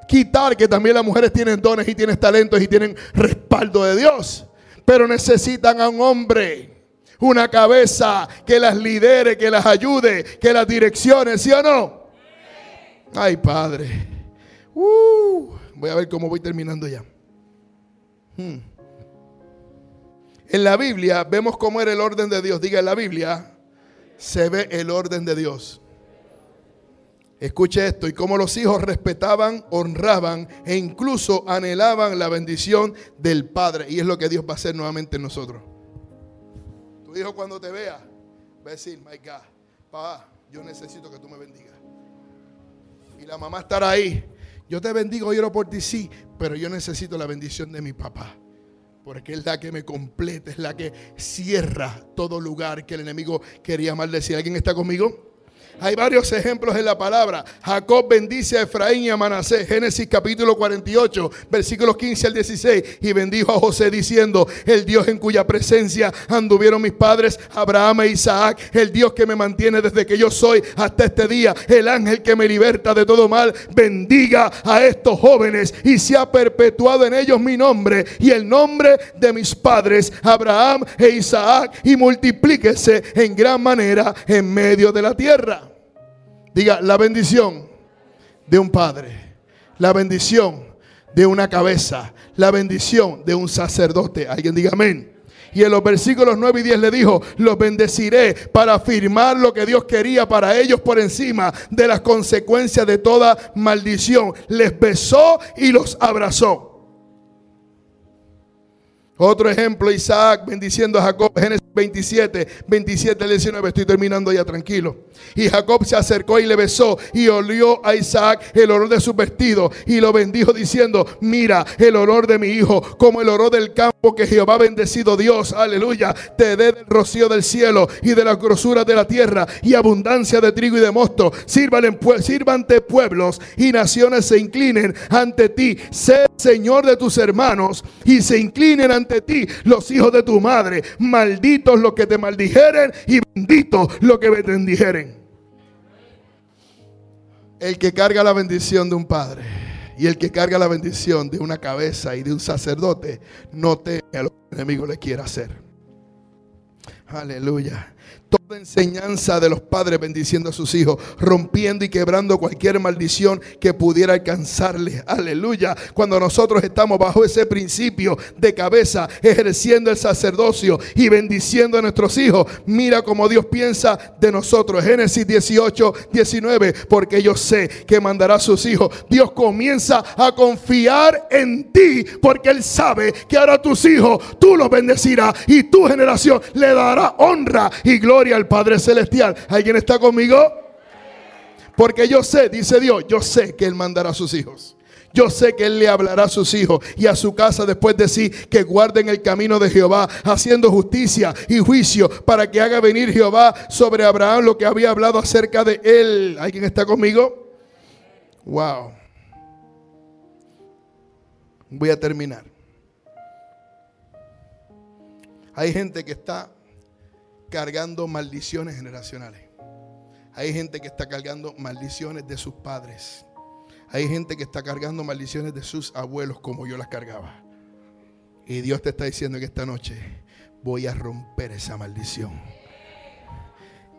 quitar que también las mujeres tienen dones y tienen talentos y tienen respaldo de Dios pero necesitan a un hombre, una cabeza que las lidere, que las ayude, que las direccione, ¿sí o no? Ay, Padre. Uh, voy a ver cómo voy terminando ya. Hmm. En la Biblia vemos cómo era el orden de Dios. Diga en la Biblia, se ve el orden de Dios. Escuche esto, y como los hijos respetaban, honraban e incluso anhelaban la bendición del Padre. Y es lo que Dios va a hacer nuevamente en nosotros. Tu hijo cuando te vea, va a decir, my God, papá, yo necesito que tú me bendigas. Y la mamá estará ahí. Yo te bendigo, yo por ti, sí, pero yo necesito la bendición de mi papá. Porque es la que me completa, es la que cierra todo lugar que el enemigo quería maldecir. ¿Alguien está conmigo? Hay varios ejemplos en la palabra. Jacob bendice a Efraín y a Manasés. Génesis capítulo 48, versículos 15 al 16. Y bendijo a José diciendo, el Dios en cuya presencia anduvieron mis padres, Abraham e Isaac, el Dios que me mantiene desde que yo soy hasta este día, el ángel que me liberta de todo mal, bendiga a estos jóvenes y se ha perpetuado en ellos mi nombre y el nombre de mis padres, Abraham e Isaac, y multiplíquese en gran manera en medio de la tierra. Diga, la bendición de un padre, la bendición de una cabeza, la bendición de un sacerdote. Alguien diga amén. Y en los versículos 9 y 10 le dijo, los bendeciré para afirmar lo que Dios quería para ellos por encima de las consecuencias de toda maldición. Les besó y los abrazó. Otro ejemplo, Isaac bendiciendo a Jacob, Génesis 27, 27 al 19, estoy terminando ya tranquilo. Y Jacob se acercó y le besó y olió a Isaac el olor de su vestido y lo bendijo diciendo, mira el olor de mi hijo como el olor del campo que Jehová ha bendecido Dios, aleluya, te dé del rocío del cielo y de la grosura de la tierra y abundancia de trigo y de mosto. Sirvan sírvante pueblos y naciones se inclinen ante ti. Sé Señor de tus hermanos y se inclinen ante ante ti los hijos de tu madre. Malditos los que te maldijeren y benditos los que te bendijeren. El que carga la bendición de un padre y el que carga la bendición de una cabeza y de un sacerdote no teme a lo que el enemigo le quiera hacer. Aleluya enseñanza de los padres bendiciendo a sus hijos, rompiendo y quebrando cualquier maldición que pudiera alcanzarle. Aleluya. Cuando nosotros estamos bajo ese principio de cabeza, ejerciendo el sacerdocio y bendiciendo a nuestros hijos, mira como Dios piensa de nosotros. Génesis 18, 19, porque yo sé que mandará a sus hijos. Dios comienza a confiar en ti, porque Él sabe que ahora tus hijos, tú los bendecirás y tu generación le dará honra y gloria al Padre Celestial. ¿Alguien está conmigo? Porque yo sé, dice Dios, yo sé que Él mandará a sus hijos. Yo sé que Él le hablará a sus hijos y a su casa después de sí que guarden el camino de Jehová, haciendo justicia y juicio para que haga venir Jehová sobre Abraham lo que había hablado acerca de Él. ¿Alguien está conmigo? Wow. Voy a terminar. Hay gente que está cargando maldiciones generacionales. Hay gente que está cargando maldiciones de sus padres. Hay gente que está cargando maldiciones de sus abuelos como yo las cargaba. Y Dios te está diciendo que esta noche voy a romper esa maldición.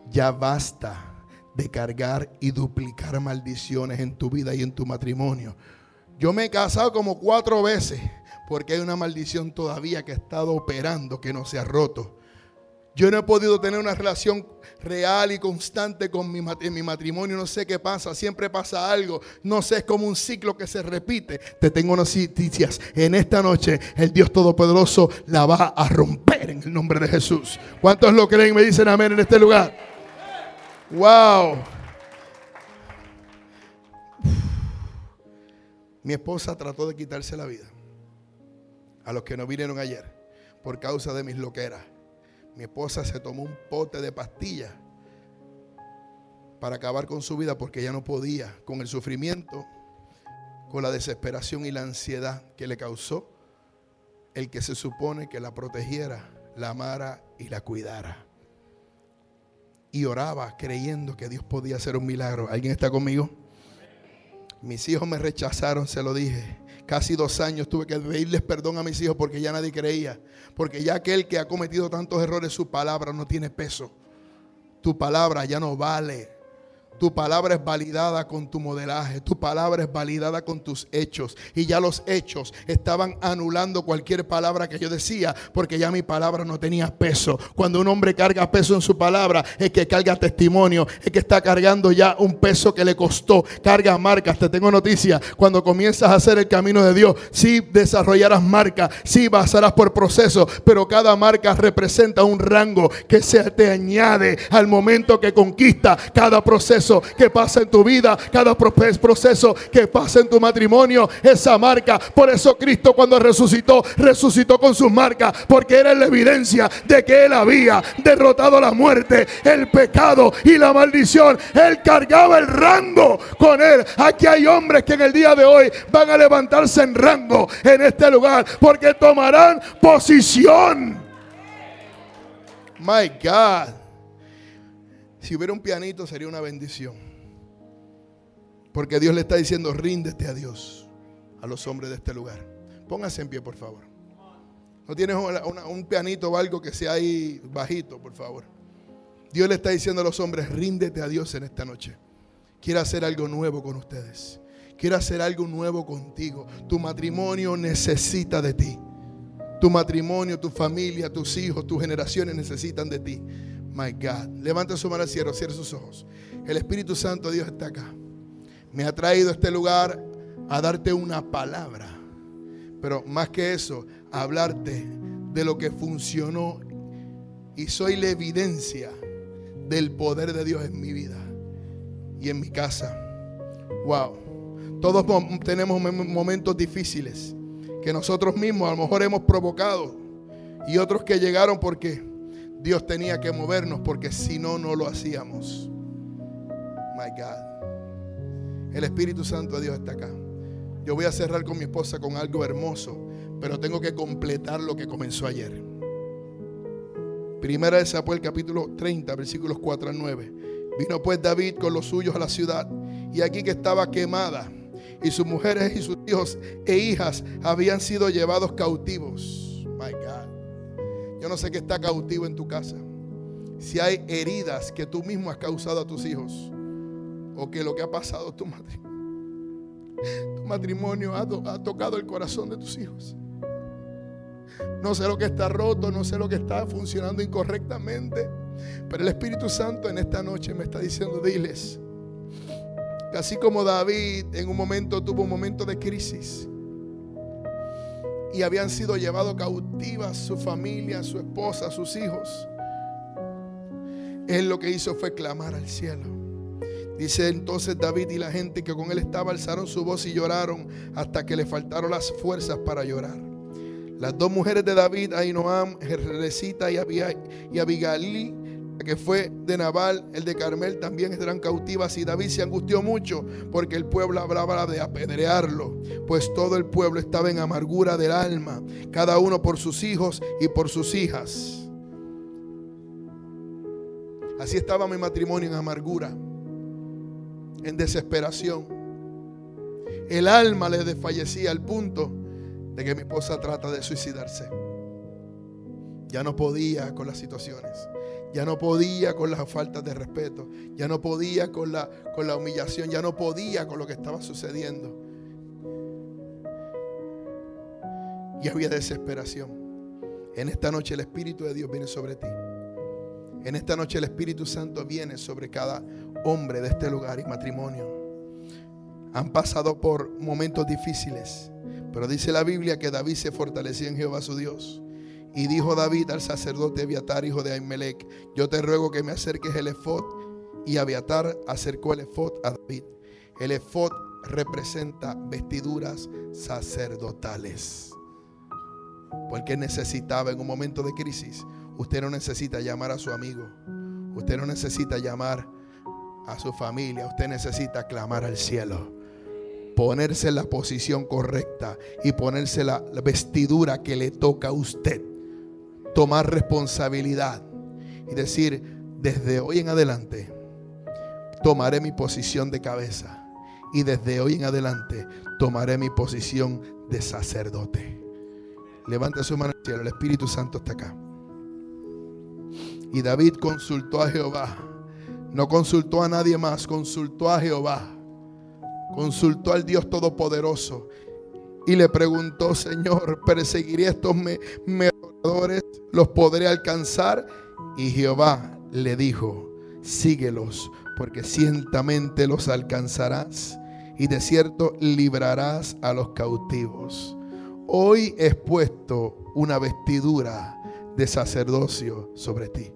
Ya basta de cargar y duplicar maldiciones en tu vida y en tu matrimonio. Yo me he casado como cuatro veces porque hay una maldición todavía que ha estado operando que no se ha roto. Yo no he podido tener una relación real y constante con mi, matrimonio. No sé qué pasa. Siempre pasa algo. No sé, es como un ciclo que se repite. Te tengo noticias. En esta noche el Dios Todopoderoso la va a romper en el nombre de Jesús. ¿Cuántos lo creen? Me dicen amén en este lugar. Wow. Mi esposa trató de quitarse la vida. A los que no vinieron ayer. Por causa de mis loqueras. Mi esposa se tomó un pote de pastillas para acabar con su vida porque ya no podía con el sufrimiento, con la desesperación y la ansiedad que le causó el que se supone que la protegiera, la amara y la cuidara. Y oraba creyendo que Dios podía hacer un milagro. ¿Alguien está conmigo? Mis hijos me rechazaron, se lo dije. Casi dos años tuve que pedirles perdón a mis hijos porque ya nadie creía. Porque ya aquel que ha cometido tantos errores, su palabra no tiene peso. Tu palabra ya no vale. Tu palabra es validada con tu modelaje, tu palabra es validada con tus hechos. Y ya los hechos estaban anulando cualquier palabra que yo decía, porque ya mi palabra no tenía peso. Cuando un hombre carga peso en su palabra, es que carga testimonio, es que está cargando ya un peso que le costó, carga marcas. Te tengo noticia, cuando comienzas a hacer el camino de Dios, sí desarrollarás marcas, sí pasarás por procesos, pero cada marca representa un rango que se te añade al momento que conquista cada proceso que pasa en tu vida, cada proceso que pasa en tu matrimonio, esa marca. Por eso Cristo cuando resucitó, resucitó con sus marcas, porque era la evidencia de que Él había derrotado la muerte, el pecado y la maldición. Él cargaba el rango con Él. Aquí hay hombres que en el día de hoy van a levantarse en rango en este lugar, porque tomarán posición. My God. Si hubiera un pianito sería una bendición. Porque Dios le está diciendo, ríndete a Dios, a los hombres de este lugar. Póngase en pie, por favor. No tienes un pianito o algo que sea ahí bajito, por favor. Dios le está diciendo a los hombres, ríndete a Dios en esta noche. Quiere hacer algo nuevo con ustedes. Quiere hacer algo nuevo contigo. Tu matrimonio necesita de ti. Tu matrimonio, tu familia, tus hijos, tus generaciones necesitan de ti. My God. Levanta su mano al cielo, cierre sus ojos. El Espíritu Santo Dios está acá. Me ha traído a este lugar a darte una palabra. Pero más que eso, a hablarte de lo que funcionó. Y soy la evidencia del poder de Dios en mi vida y en mi casa. Wow. Todos tenemos momentos difíciles que nosotros mismos a lo mejor hemos provocado y otros que llegaron porque Dios tenía que movernos porque si no, no lo hacíamos. My God. El Espíritu Santo de Dios está acá. Yo voy a cerrar con mi esposa con algo hermoso, pero tengo que completar lo que comenzó ayer. Primera de Samuel capítulo 30, versículos 4 al 9. Vino pues David con los suyos a la ciudad y aquí que estaba quemada y sus mujeres y sus hijos e hijas habían sido llevados cautivos. My God. Yo no sé qué está cautivo en tu casa. Si hay heridas que tú mismo has causado a tus hijos o que lo que ha pasado tu matrimonio, tu matrimonio ha, tocado el corazón de tus hijos. No sé lo que está roto, no sé lo que está funcionando incorrectamente. Pero el Espíritu Santo en esta noche me está diciendo, diles, que así como David en un momento tuvo un momento de crisis y habían sido llevados cautivas su familia, su esposa, sus hijos, él lo que hizo fue clamar al cielo. Dice entonces David y la gente que con él estaba alzaron su voz y lloraron hasta que le faltaron las fuerzas para llorar. Las dos mujeres de David, Ainoam, Recita y, y Abigail, que fue de Nabal, el de Carmel, también estarán cautivas. Y David se angustió mucho porque el pueblo hablaba de apedrearlo, pues todo el pueblo estaba en amargura del alma, cada uno por sus hijos y por sus hijas. Así estaba mi matrimonio en amargura, en desesperación. El alma le desfallecía al punto de que mi esposa trata de suicidarse. Ya no podía con las situaciones. Ya no podía con las faltas de respeto. Ya no podía con la, con la humillación. Ya no podía con lo que estaba sucediendo. Y había desesperación. En esta noche el Espíritu de Dios viene sobre ti. En esta noche el Espíritu Santo viene sobre cada hombre de este lugar y matrimonio. Han pasado por momentos difíciles pero dice la Biblia que David se fortalecía en Jehová su Dios. Y dijo David al sacerdote Abiatar, hijo de Ahimelech, yo te ruego que me acerques el efod. Y Abiatar acercó el efod a David. El efod representa vestiduras sacerdotales. Porque necesitaba en un momento de crisis. Usted no necesita llamar a su amigo. Usted no necesita llamar a su familia. Usted necesita clamar al cielo ponerse en la posición correcta y ponerse la vestidura que le toca a usted. Tomar responsabilidad y decir, desde hoy en adelante, tomaré mi posición de cabeza. Y desde hoy en adelante, tomaré mi posición de sacerdote. Levante su mano al cielo, el Espíritu Santo está acá. Y David consultó a Jehová. No consultó a nadie más, consultó a Jehová consultó al Dios Todopoderoso y le preguntó, Señor, ¿perseguiré a estos merodeadores? ¿Los podré alcanzar? Y Jehová le dijo, síguelos, porque ciertamente los alcanzarás y de cierto librarás a los cautivos. Hoy he puesto una vestidura de sacerdocio sobre ti.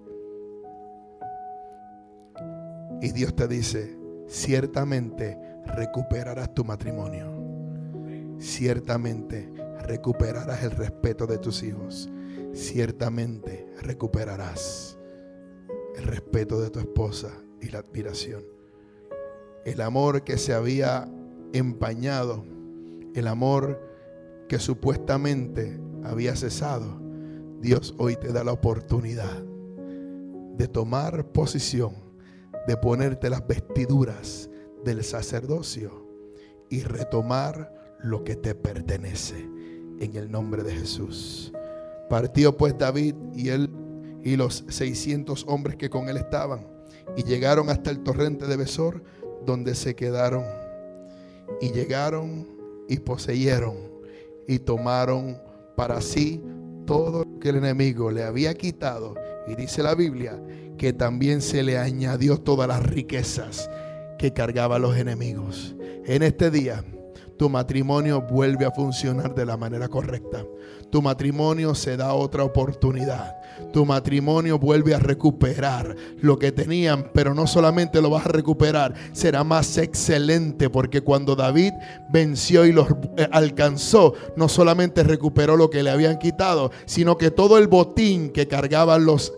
Y Dios te dice, ciertamente recuperarás tu matrimonio. Ciertamente recuperarás el respeto de tus hijos. Ciertamente recuperarás el respeto de tu esposa y la admiración. El amor que se había empañado, el amor que supuestamente había cesado, Dios hoy te da la oportunidad de tomar posición, de ponerte las vestiduras del sacerdocio y retomar lo que te pertenece en el nombre de Jesús. Partió pues David y él y los 600 hombres que con él estaban y llegaron hasta el torrente de Besor donde se quedaron y llegaron y poseyeron y tomaron para sí todo lo que el enemigo le había quitado y dice la Biblia que también se le añadió todas las riquezas que cargaba a los enemigos. En este día, tu matrimonio vuelve a funcionar de la manera correcta. Tu matrimonio se da otra oportunidad. Tu matrimonio vuelve a recuperar lo que tenían, pero no solamente lo vas a recuperar, será más excelente porque cuando David venció y los eh, alcanzó, no solamente recuperó lo que le habían quitado, sino que todo el botín que cargaban los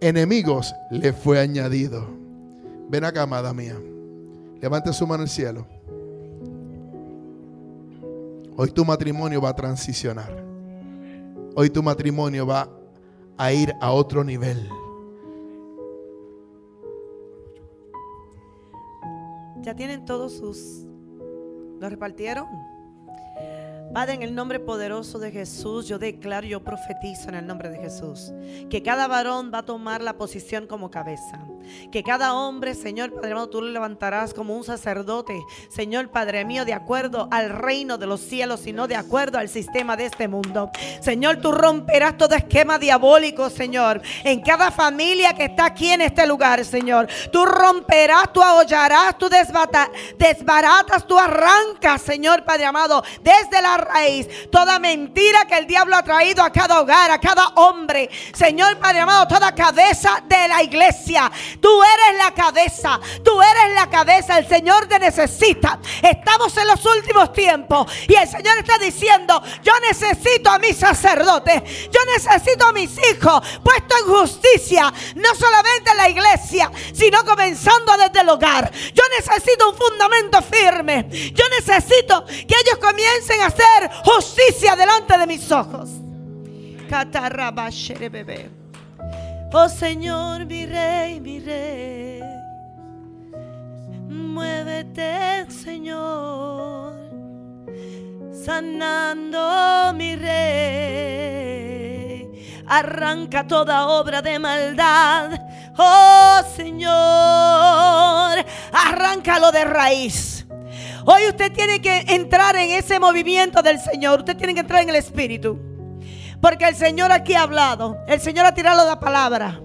enemigos le fue añadido. Ven acá, amada mía. Levante su mano al cielo. Hoy tu matrimonio va a transicionar. hoy tu matrimonio va a ir a otro nivel. Ya tienen todos sus... ¿Lo repartieron? Padre, en el nombre poderoso de Jesús, yo declaro, yo profetizo en el nombre de Jesús, que cada varón va a tomar la posición como cabeza. Que cada hombre, Señor Padre mío, tú lo levantarás como un sacerdote, Señor Padre mío, de acuerdo al reino de los cielos y no de acuerdo al sistema de este mundo. Señor, tú romperás todo esquema diabólico, Señor, en cada familia que está aquí en este lugar, Señor. Tú romperás, tú ahollarás, tú desbaratas, tú arrancas, Señor Padre amado, desde la raíz toda mentira que el diablo ha traído a cada hogar, a cada hombre. Señor Padre amado, toda cabeza de la iglesia. Tú eres la cabeza, tú eres la cabeza. El Señor te necesita. Estamos en los últimos tiempos y el Señor está diciendo, yo necesito a mis sacerdotes, yo necesito a mis hijos puesto en justicia, no solamente en la iglesia, sino comenzando desde el hogar. Yo necesito un fundamento firme. Yo necesito que ellos comiencen a justicia delante de mis ojos. Oh Señor, mi rey, mi rey. Muévete, Señor. Sanando mi rey. Arranca toda obra de maldad. Oh Señor. Arráncalo de raíz. Hoy usted tiene que entrar en ese movimiento del Señor. Usted tiene que entrar en el Espíritu. Porque el Señor aquí ha hablado. El Señor ha tirado la palabra.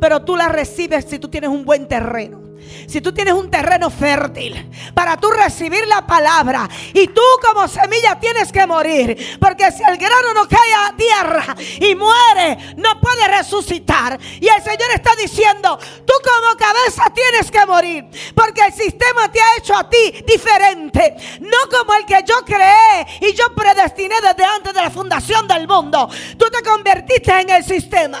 Pero tú la recibes si tú tienes un buen terreno si tú tienes un terreno fértil para tú recibir la palabra y tú como semilla tienes que morir, porque si el grano no cae a tierra y muere, no puede resucitar. Y el Señor está diciendo, tú como cabeza tienes que morir, porque el sistema te ha hecho a ti diferente, no como el que yo creé y yo predestiné desde antes de la fundación del mundo. Tú te convertiste en el sistema,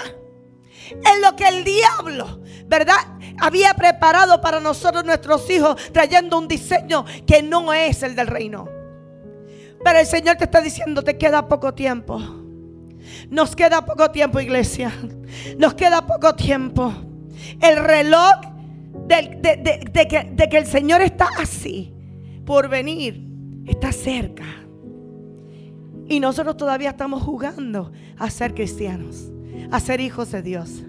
en lo que el diablo, ¿verdad? Había preparado para nosotros nuestros hijos, trayendo un diseño que no es el del reino. Pero el Señor te está diciendo, te queda poco tiempo. Nos queda poco tiempo, iglesia. Nos queda poco tiempo. El reloj de, que, el Señor está así, por venir, está cerca. Y nosotros todavía estamos jugando a ser cristianos, a ser hijos de Dios.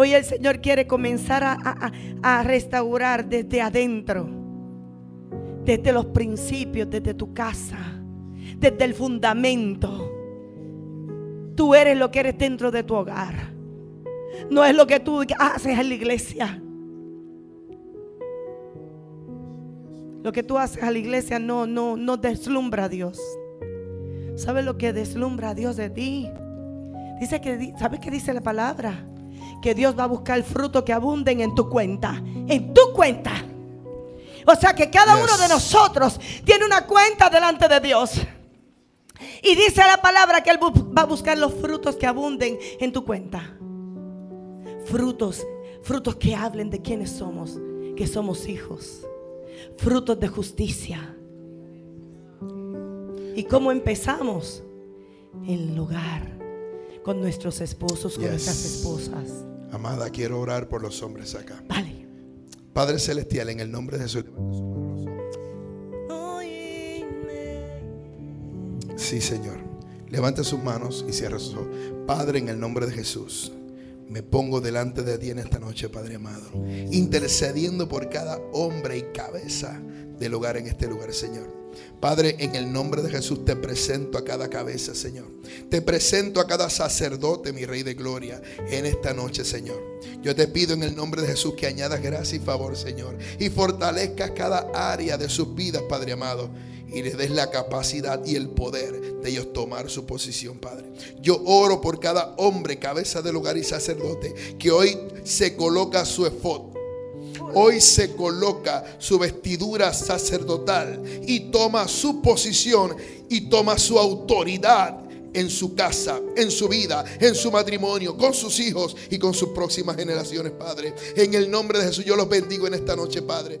Hoy el Señor quiere comenzar a, restaurar desde adentro, desde los principios, desde tu casa, desde el fundamento. Tú eres lo que eres dentro de tu hogar. No es lo que tú haces en la iglesia. Lo que tú haces a la iglesia no, no, no deslumbra a Dios. ¿Sabes lo que deslumbra a Dios de ti? Dice que, ¿sabes qué dice la palabra? Que Dios va a buscar el fruto que abunden en tu cuenta. En tu cuenta. O sea que cada uno de nosotros tiene una cuenta delante de Dios. Y dice la palabra que Él va a buscar los frutos que abunden en tu cuenta. Frutos, frutos que hablen de quiénes somos, que somos hijos. Frutos de justicia. ¿Y cómo empezamos? En el hogar con nuestros esposos, con nuestras esposas. Amada, quiero orar por los hombres acá. Vale. Padre Celestial, en el nombre de Jesús. Sí, Señor. Levante sus manos y cierre sus ojos. Padre, en el nombre de Jesús. Me pongo delante de ti en esta noche, Padre amado, intercediendo por cada hombre y cabeza del hogar en este lugar, Señor. Padre, en el nombre de Jesús te presento a cada cabeza, Señor. Te presento a cada sacerdote, mi Rey de Gloria, en esta noche, Señor. Yo te pido en el nombre de Jesús que añadas gracia y favor, Señor. Y fortalezcas cada área de sus vidas, Padre amado. Y les des la capacidad y el poder de ellos tomar su posición, Padre. Yo oro por cada hombre, cabeza del hogar y sacerdote, que hoy se coloca su efod hoy se coloca su vestidura sacerdotal y toma su posición y toma su autoridad en su casa, en su vida, en su matrimonio, con sus hijos y con sus próximas generaciones, Padre. En el nombre de Jesús yo los bendigo en esta noche, Padre.